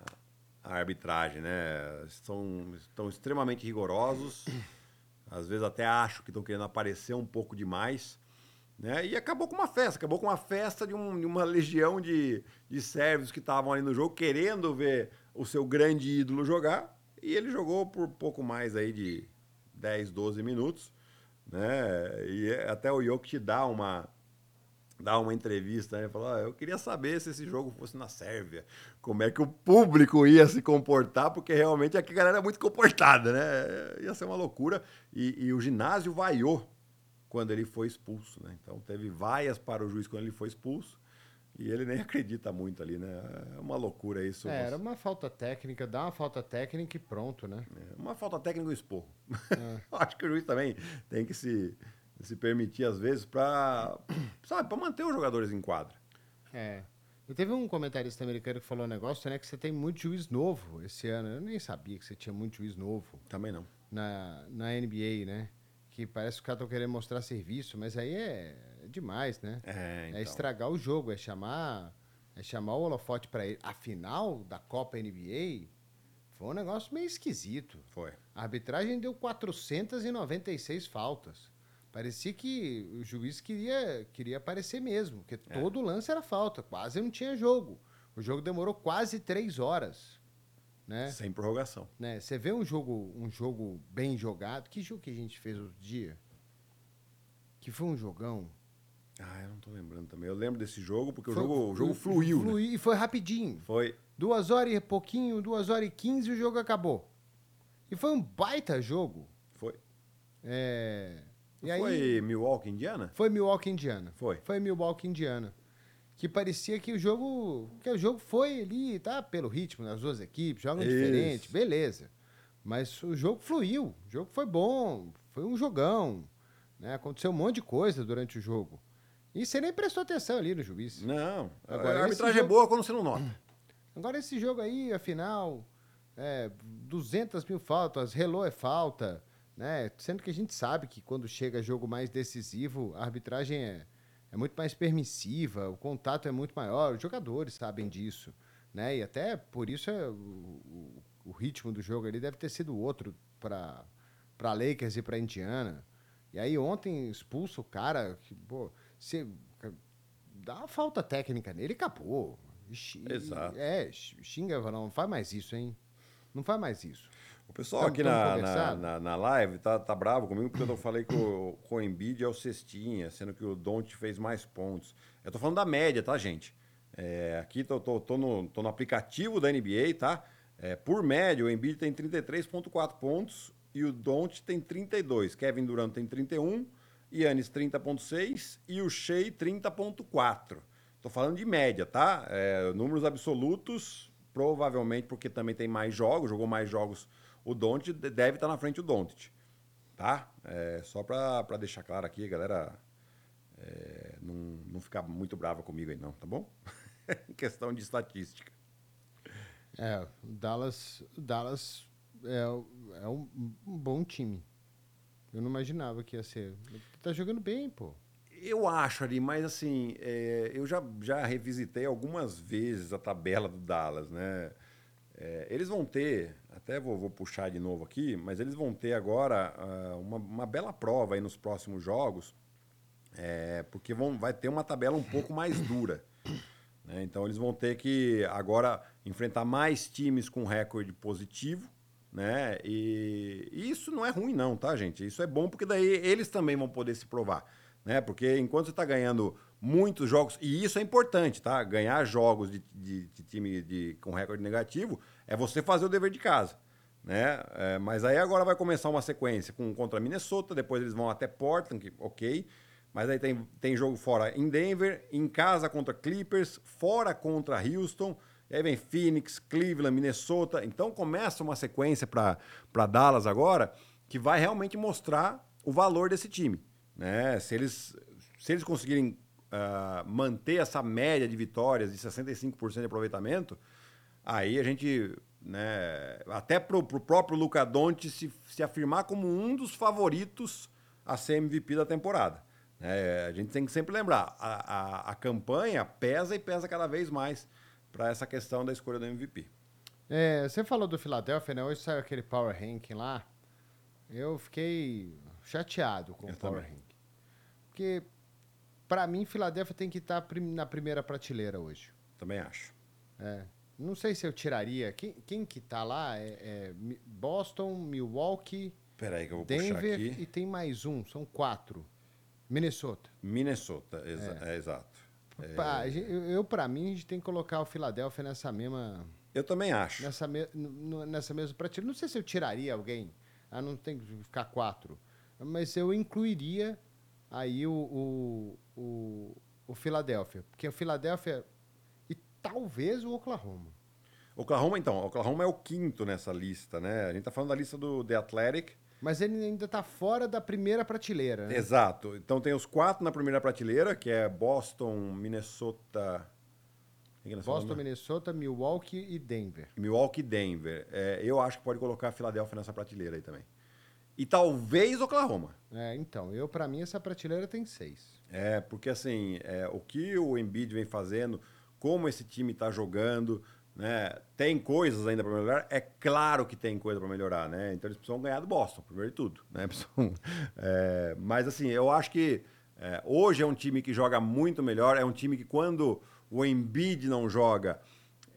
à arbitragem, né? Estão, estão extremamente rigorosos, às vezes até acho que estão querendo aparecer um pouco demais. Né? E acabou com uma festa, acabou com uma festa de, um, de uma legião de, de sérvios que estavam ali no jogo, querendo ver o seu grande ídolo jogar. E ele jogou por pouco mais aí de 10, 12 minutos. Né? E até o Jokic dá uma, dá uma entrevista, né? Falou, eu queria saber se esse jogo fosse na Sérvia, como é que o público ia se comportar, porque realmente aqui a galera é muito comportada, né? Ia ser uma loucura. E, e o ginásio vaiou quando ele foi expulso, né? Então teve vaias para o juiz quando ele foi expulso e ele nem acredita muito ali, né? É uma loucura isso. É, era uma falta técnica, dá uma falta técnica e pronto, né? É, uma falta técnica e esporro. É. Acho que o juiz também tem que se, se permitir às vezes para, sabe, para manter os jogadores em quadra. É. E teve um comentarista americano que falou um negócio, né, que você tem muito juiz novo esse ano. Eu nem sabia que você tinha muito juiz novo. Também não. Na, na NBA, né? Que parece que os caras estão querendo mostrar serviço, mas aí é, demais, né? É, é então. é estragar o jogo, é chamar, é chamar o holofote para ele. A final da Copa NBA foi um negócio meio esquisito. Foi. A arbitragem deu 496 faltas. Parecia que o juiz queria, queria aparecer mesmo, porque é. todo lance era falta, quase não tinha jogo. O jogo demorou quase três horas. Né? Sem prorrogação. Né? Você vê um jogo, um jogo bem jogado. Que jogo que a gente fez outro dia? Que foi um jogão. Ah, eu não tô lembrando também. Eu lembro desse jogo porque foi, o jogo, o jogo fluiu. Né? e foi rapidinho. Foi. Duas horas e pouquinho, duas horas e quinze o jogo acabou. E foi um baita jogo. Foi. É... E foi aí... Milwaukee, Indiana? Foi Milwaukee, Indiana. Foi. Foi Milwaukee, Indiana que parecia que o jogo que o jogo foi ali, tá? Pelo ritmo das duas equipes, jogam Isso. diferente, beleza. Mas o jogo fluiu, o jogo foi bom, foi um jogão, né? Aconteceu um monte de coisa durante o jogo. E você nem prestou atenção ali no juiz. Não. Agora, a arbitragem é jogo... é boa quando você não nota. Agora esse jogo aí, afinal, é, 200 mil faltas, relou é falta, né? Sendo que a gente sabe que quando chega jogo mais decisivo, a arbitragem é é muito mais permissiva, o contato é muito maior, os jogadores sabem disso, né? E até por isso é, o, o, ritmo do jogo ali deve ter sido outro para para Lakers e para Indiana. E aí ontem expulsa o cara, que, pô, você dá uma falta técnica nele, acabou. Exato. É, xinga, não faz mais isso, hein? Não faz mais isso. O pessoal aqui na, na, na, na, live tá, tá bravo comigo porque eu falei que o, o Embiid é o cestinha, sendo que o Don't fez mais pontos. Eu tô falando da média, tá, gente? É, aqui tô, tô, tô, no, tô no aplicativo da NBA, tá? É, por média, o Embiid tem 33,4 pontos e o Don't tem 32. Kevin Durant tem 31, Yannis 30,6 e o Shea 30,4. Tô falando de média, tá? É, números absolutos, provavelmente porque também tem mais jogos, jogou mais jogos o Don't deve estar na frente do Don't, tá? É, só para deixar claro aqui, galera, é, não, não ficar muito brava comigo aí não, tá bom? questão de estatística. É, o Dallas, o Dallas é, é um, um bom time. Eu não imaginava que ia ser. Tá jogando bem, pô. Eu acho ali, mas assim, é, eu já, já revisitei algumas vezes a tabela do Dallas, né? É, eles vão ter, até vou, vou, puxar de novo aqui, mas eles vão ter agora uh, uma, uma, bela prova aí nos próximos jogos, é, porque vão, vai ter uma tabela um pouco mais dura. Né? Então eles vão ter que agora enfrentar mais times com recorde positivo, né? E, e isso não é ruim, não, tá, gente? Isso é bom porque daí eles também vão poder se provar né? Porque enquanto você está ganhando muitos jogos, e isso é importante, tá? Ganhar jogos de, de, de time de, com recorde negativo é você fazer o dever de casa. Né? É, mas aí agora vai começar uma sequência com contra Minnesota, depois eles vão até Portland, que, ok. Mas aí tem, tem jogo fora em Denver, em casa contra Clippers, fora contra Houston, aí vem Phoenix, Cleveland, Minnesota. Então começa uma sequência para Dallas agora que vai realmente mostrar o valor desse time. Né? Se, eles, se eles conseguirem uh, manter essa média de vitórias de 65% de aproveitamento, aí a gente, né, até para o próprio Luca Doncic se, se afirmar como um dos favoritos a ser MVP da temporada. É, a gente tem que sempre lembrar, a, a, a, campanha pesa e pesa cada vez mais para essa questão da escolha do MVP. É, você falou do Philadelphia, né? Hoje saiu aquele Power Ranking lá. Eu fiquei chateado com Eu o Power também. Ranking. Porque, para mim, Filadélfia tem que estar tá na primeira prateleira hoje. Também acho. É. Não sei se eu tiraria. Quem, quem que tá lá é, é Boston, Milwaukee, Peraí que eu vou Denver e tem mais um. São quatro. Minnesota. Minnesota, exa é. é exato. É... Eu, eu para mim, a gente tem que colocar o Filadélfia nessa mesma... Eu também acho. Nessa, me... nessa mesma prateleira. Não sei se eu tiraria alguém. Ah, não tem que ficar quatro. Mas eu incluiria aí o, o, o, o Philadelphia. Porque o Philadelphia e talvez o Oklahoma. Oklahoma, então, Oklahoma é o quinto nessa lista, né? A gente tá falando da lista do The Athletic. Mas ele ainda tá fora da primeira prateleira, né? Exato. Então tem os quatro na primeira prateleira, que é Boston, Minnesota. Boston, Minnesota, Milwaukee e Denver. Milwaukee e Denver. É, eu acho que pode colocar a Filadélfia nessa prateleira aí também e talvez Oklahoma. É, então, eu para mim essa prateleira tem seis. É, porque assim, é, o que o Embiid vem fazendo, como esse time está jogando, né? Tem coisas ainda para melhorar? É claro que tem coisa para melhorar, né? Então eles precisam ganhar do Boston, primeiro de tudo, né? Precisam, é, mas assim, eu acho que é, hoje é um time que joga muito melhor, é um time que quando o Embiid não joga,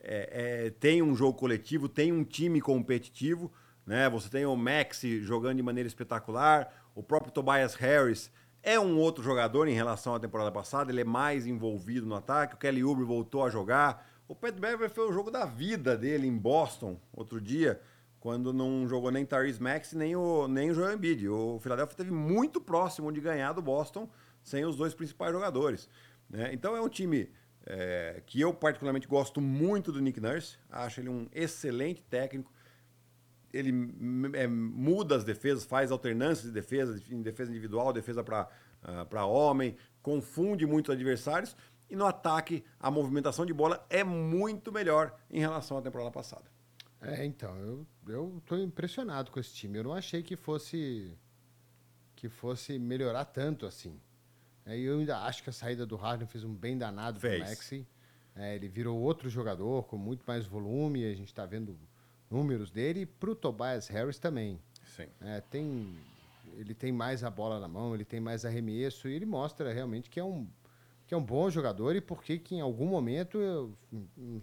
é, é, tem um jogo coletivo, tem um time competitivo. Né? Você tem o Maxi jogando de maneira espetacular, o próprio Tobias Harris é um outro jogador em relação à temporada passada, ele é mais envolvido no ataque, o Kelly Oubre voltou a jogar. O Pat Beverly foi o jogo da vida dele em Boston outro dia, quando não jogou nem Tyrese Maxi nem o, nem o Joel Embiid. O Philadelphia esteve muito próximo de ganhar do Boston sem os dois principais jogadores. Né? Então é um time é, que eu particularmente gosto muito do Nick Nurse, acho ele um excelente técnico, ele é, muda as defesas, faz alternâncias de defesa, em defesa individual, defesa para uh, homem, confunde muito os adversários. E no ataque, a movimentação de bola é muito melhor em relação à temporada passada. É, então, eu, eu tô impressionado com esse time. Eu não achei que fosse que fosse melhorar tanto assim. É, eu ainda acho que a saída do Harden fez um bem danado para o Maxi. É, ele virou outro jogador com muito mais volume. A gente está vendo números dele, para o Tobias Harris também. Sim. É, tem, ele tem mais a bola na mão, ele tem mais arremesso e ele mostra realmente que é um, que é um bom jogador e porque que em algum momento, eu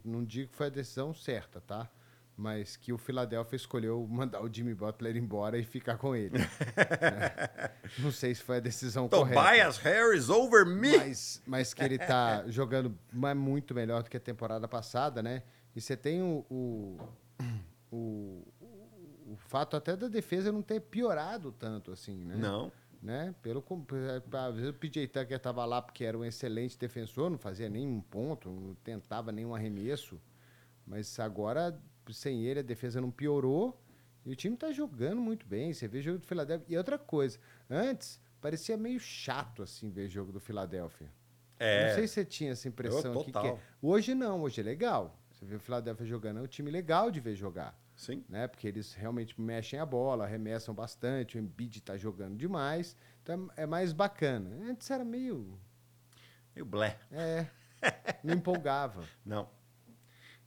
não digo que foi a decisão certa, tá? Mas que o Philadelphia escolheu mandar o Jimmy Butler embora e ficar com ele. é. Não sei se foi a decisão Tobias correta. Tobias Harris over me! Mas, mas que ele está jogando muito melhor do que a temporada passada, né? E você tem o, o o, o, fato até da defesa não ter piorado tanto assim, né? Não. Né? Pelo, às vezes o PJ Tucker estava lá porque era um excelente defensor, não fazia nenhum ponto, não tentava nenhum arremesso. Mas agora, sem ele, a defesa não piorou e o time está jogando muito bem. Você vê o jogo do Philadelphia. E outra coisa, antes parecia meio chato assim ver o jogo do Philadelphia. É. Não sei se você tinha essa impressão Eu, total. Que... Hoje não, hoje é legal. Você vê o Philadelphia jogando, é um time legal de ver jogar. Sim. Né? Porque eles realmente mexem a bola, arremessam bastante, o Embiid tá jogando demais. Então é mais bacana. Antes era meio. Meio blé. É. Não empolgava. Não.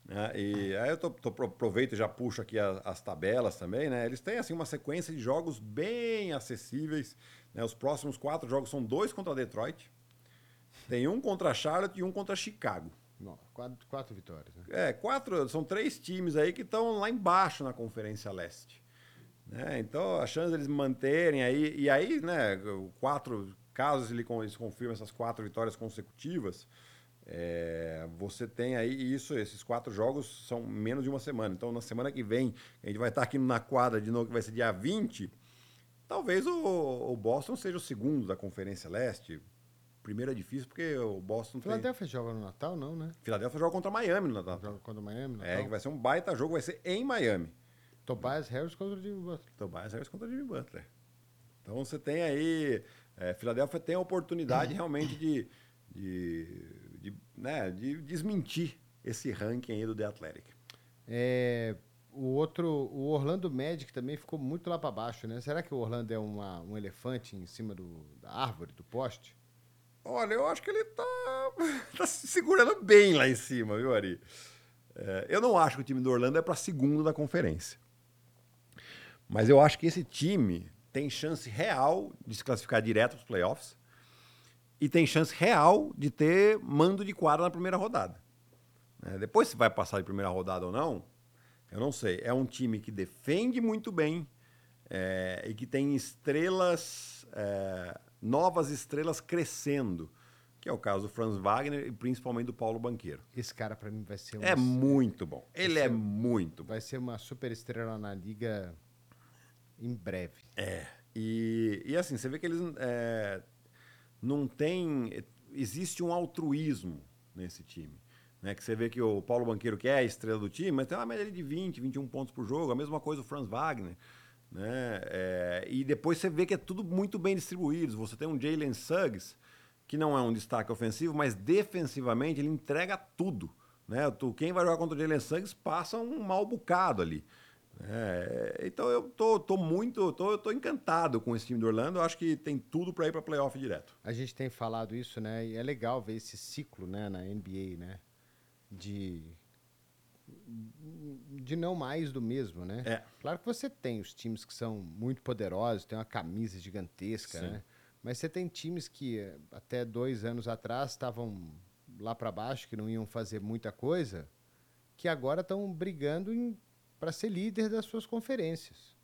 Né, e aí eu tô, tô- aproveito e já puxo aqui a- as, tabelas também, né? Eles têm assim uma sequência de jogos bem acessíveis. né? Os próximos quatro jogos são dois contra Detroit, tem um contra Charlotte e um contra Chicago. Não, quatro, quatro vitórias. Né? É, quatro, são três times aí que estão lá embaixo na Conferência Leste. Né? Então, a chance deles manterem aí, e aí, né, quatro, caso eles confirmem essas quatro vitórias consecutivas, é, você tem aí isso, esses quatro jogos são menos de uma semana. Então, na semana que vem, a gente vai estar aqui na quadra de novo, que vai ser dia 20. Talvez o, o Boston seja o segundo da Conferência Leste. Primeiro é difícil porque o Boston tem. Philadelphia joga no Natal, não, né? Philadelphia joga contra Miami no Natal. Joga contra o Miami. É, Natal. que vai ser um baita jogo, vai ser em Miami. Tobias Harris contra o Jimmy Butler. Tobias Harris contra Jimmy Butler. Então você tem aí. É, Filadélfia tem a oportunidade realmente de, de, de, né, de desmentir esse ranking aí do The Athletic. É, o outro, o Orlando Magic também ficou muito lá para baixo, né? Será que o Orlando é uma- um elefante em cima do, da árvore, do poste? Olha, eu acho que ele tá, tá se segurando bem lá em cima, viu, Ari? É, eu não acho que o time do Orlando é para segundo da conferência. Mas eu acho que esse time tem chance real de se classificar direto para os playoffs e tem chance real de ter mando de quadra na primeira rodada. É, depois se vai passar de primeira rodada ou não, eu não sei. É um time que defende muito bem é, e que tem estrelas, é, novas estrelas crescendo, que é o caso do Franz Wagner e principalmente do Paulo Banqueiro. Esse cara para mim vai ser um, É muito bom. Ele é é- muito bom. vai ser uma super estrela na liga em breve. É. E, e assim, você vê que eles é, não tem. Existe um altruísmo nesse time. Né? Que você vê que o Paulo Banqueiro, que é a estrela do time, mas tem uma média de 20, 21 pontos por jogo, a mesma coisa o Franz Wagner. Né? É, e depois você vê que é tudo muito bem distribuído. Você tem um Jalen Suggs, que não é um destaque ofensivo, mas defensivamente ele entrega tudo. Né? Quem vai jogar contra o Jalen Suggs passa um mal bocado ali. É, então eu tô, tô muito, tô, tô encantado com esse time do Orlando. Eu acho que tem tudo para ir para playoff direto. A gente tem falado isso, né? E é legal ver esse ciclo, né, na NBA, né? De de não mais do mesmo, né? É. Claro que você tem os times que são muito poderosos, tem uma camisa gigantesca, Sim. né? Mas você tem times que até dois anos atrás estavam lá para baixo, que não iam fazer muita coisa, que agora estão brigando para ser líder das suas conferências.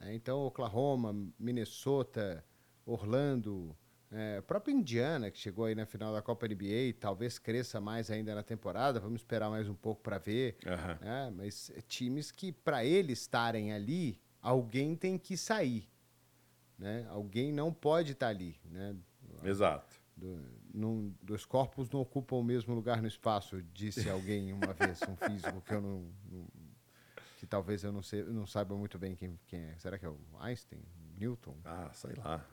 né? Então, Oklahoma, Minnesota, Orlando, é, próprio Indiana, que chegou aí na final da Copa NBA, talvez cresça mais ainda na temporada, vamos esperar mais um pouco para ver. né? Mas times que, para eles estarem ali, alguém tem que sair. Né? Alguém não pode estar ali. Né? Exato. Do- não- dois corpos não ocupam o mesmo lugar no espaço, disse alguém uma vez, um físico que eu não, não- que talvez eu não, sei, não saiba muito bem quem, quem é. Será que é o Einstein? Newton? Ah, sei lá.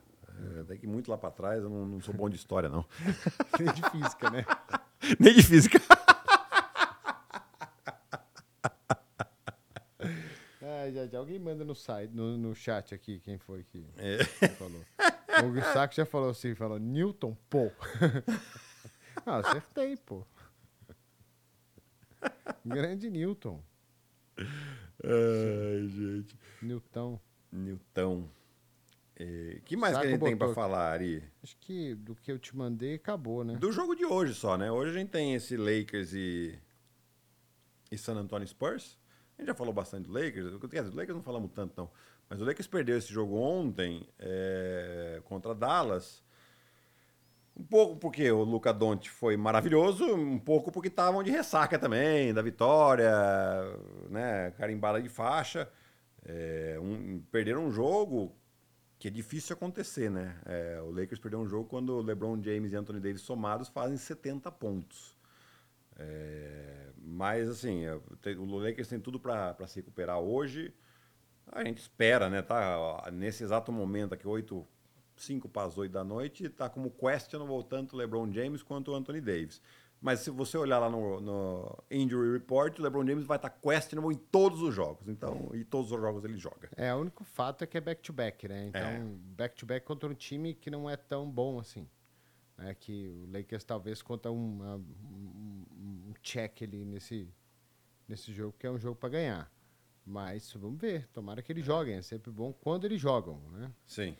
É, tem que ir muito lá para trás. Eu não, não sou bom de história, não. Nem de física, né? Nem de física. Ah, já, já. Alguém manda no site, no, no chat aqui quem foi que É. que falou. O Saco já falou assim, falou Newton, pô. ah, acertei, pô. Grande Newton. Ai, gente. Newton. Newton. É, que mais Saco que a gente tem para falar, Ari? Acho que do que eu te mandei acabou, né? Do jogo de hoje só, né? Hoje a gente tem esse Lakers e, e San Antonio Spurs. A gente já falou bastante do Lakers. Quer dizer, do Lakers não falamos tanto, não. Mas o Lakers perdeu esse jogo ontem é, contra Dallas. Um pouco porque o Luca Doncic foi maravilhoso, um pouco porque estavam de ressaca também, da vitória, né? Carimbada de faixa. É, um- perderam um jogo que é difícil acontecer, né? É, o Lakers perdeu um jogo quando LeBron James e Anthony Davis somados fazem 70 pontos. É, mas, assim, é, o Lakers tem tudo para se recuperar hoje. A gente espera, né? Tá, nesse exato momento aqui, 8, 5 para as 8 da noite, está como questionable tanto o LeBron James quanto o Anthony Davis. Mas se você olhar lá no, no Injury Report, o LeBron James vai estar questionable em todos os jogos. Então, e todos os jogos ele joga. É, o único fato é que é back-to-back, -back, né? Então, back-to-back é. -back contra um time que não é tão bom assim. É que o Lakers talvez conta um, um, um check ali nesse, nesse jogo, que é um jogo para ganhar. Mas vamos ver, tomara que eles joguem. É sempre bom quando eles jogam, né? Sim.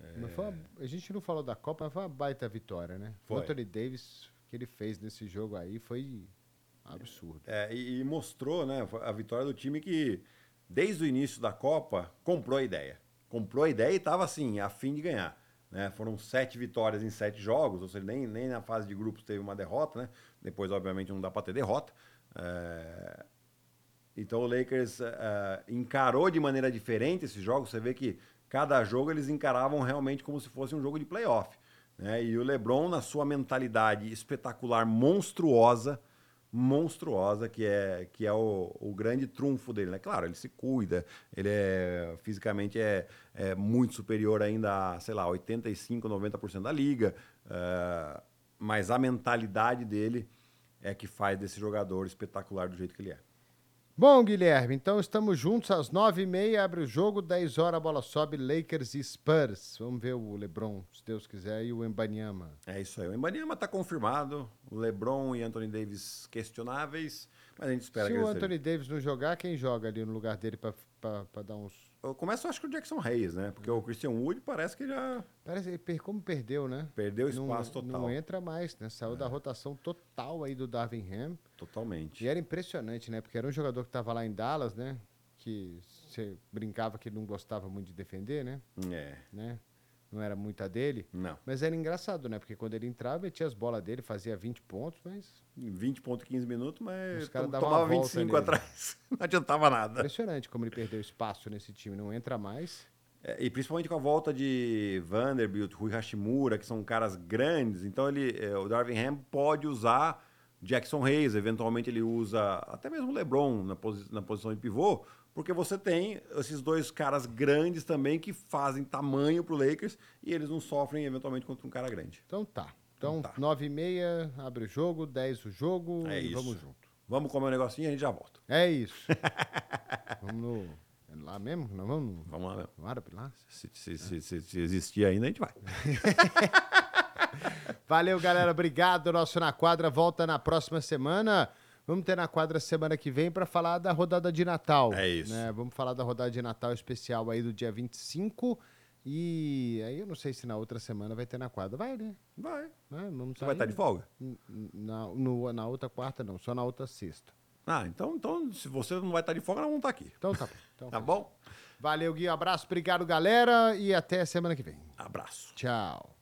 É... Uma, a gente não falou da Copa, mas foi uma baita vitória, né? Foi. Anthony Davis, que ele fez nesse jogo aí, foi absurdo. É, e, mostrou, né, a vitória do time que, desde o início da Copa, comprou a ideia. Comprou a ideia e estava, assim, a fim de ganhar. Né? Foram sete vitórias em sete jogos, ou seja, nem, nem na fase de grupos teve uma derrota, né? Depois, obviamente, não dá para ter derrota. É... Então o Lakers uh, encarou de maneira diferente esses jogos. Você vê que cada jogo eles encaravam realmente como se fosse um jogo de playoff. Né? E o LeBron, na sua mentalidade espetacular, monstruosa, monstruosa, que é, que é o, o grande trunfo dele. Né? Claro, ele se cuida, ele é fisicamente é, é muito superior ainda a, sei lá, 85, 90% da liga, uh, mas a mentalidade dele é que faz desse jogador espetacular do jeito que ele é. Bom, Guilherme, então estamos juntos às nove e meia, abre o jogo, 10 horas a bola sobe, Lakers e Spurs. Vamos ver o LeBron, se Deus quiser, e o Embanyama. É isso aí, o Embanyama está confirmado, o LeBron e Anthony Davis questionáveis, mas a gente espera se que o Anthony Davis não jogar, quem joga ali no lugar dele para dar uns eu começo, acho que o Jackson Reis, né? Porque o Christian Wood parece que já. Parece como perdeu, né? Perdeu espaço não, total. Não entra mais, né? Saiu é. da rotação total aí do Darvin Ham. Totalmente. E era impressionante, né? Porque era um jogador que estava lá em Dallas, né? Que você brincava que ele não gostava muito de defender, né? É. Né? Não era muita dele. Não. Mas era engraçado, né? Porque quando ele entrava, ele tinha as bolas dele, fazia 20 pontos, mas. 20 pontos, 15 minutos, mas os caras tomava 25 nele. atrás. Não adiantava nada. Impressionante como ele perdeu espaço nesse time, não entra mais. É, e principalmente com a volta de Vanderbilt, Rui Hashimura, que são caras grandes. Então ele, é, o Darvin Ham pode usar Jackson Hayes, eventualmente ele usa até mesmo o LeBron na, posi na posição de pivô, porque você tem esses dois caras grandes também que fazem tamanho pro Lakers e eles não sofrem eventualmente contra um cara grande. Então tá. Então, então tá. 9 e meia, abre o jogo, 10 o jogo é e isso. vamos junto. Vamos comer um negocinho e a gente já volta. É isso. vamos no... É lá mesmo? Nós vamos no... Vamos lá mesmo. No árabe lá? Se, se, se, se, se existir ainda, a gente vai. Valeu, galera. Obrigado. Nosso Na Quadra volta na próxima semana. Vamos ter na quadra semana que vem para falar da rodada de Natal. É isso. Né? Vamos falar da rodada de Natal especial aí do dia 25. E aí eu não sei se na outra semana vai ter na quadra. Vai, né? Vai. Né? Você tá vai estar de folga? Na, no, na outra quarta não, só na outra sexta. Ah, então, então se você não vai estar de folga, nós vamos estar aqui. Então tá bom. Então, tá bom? Valeu, Gui. Abraço, obrigado, galera. E até semana que vem. Abraço. Tchau.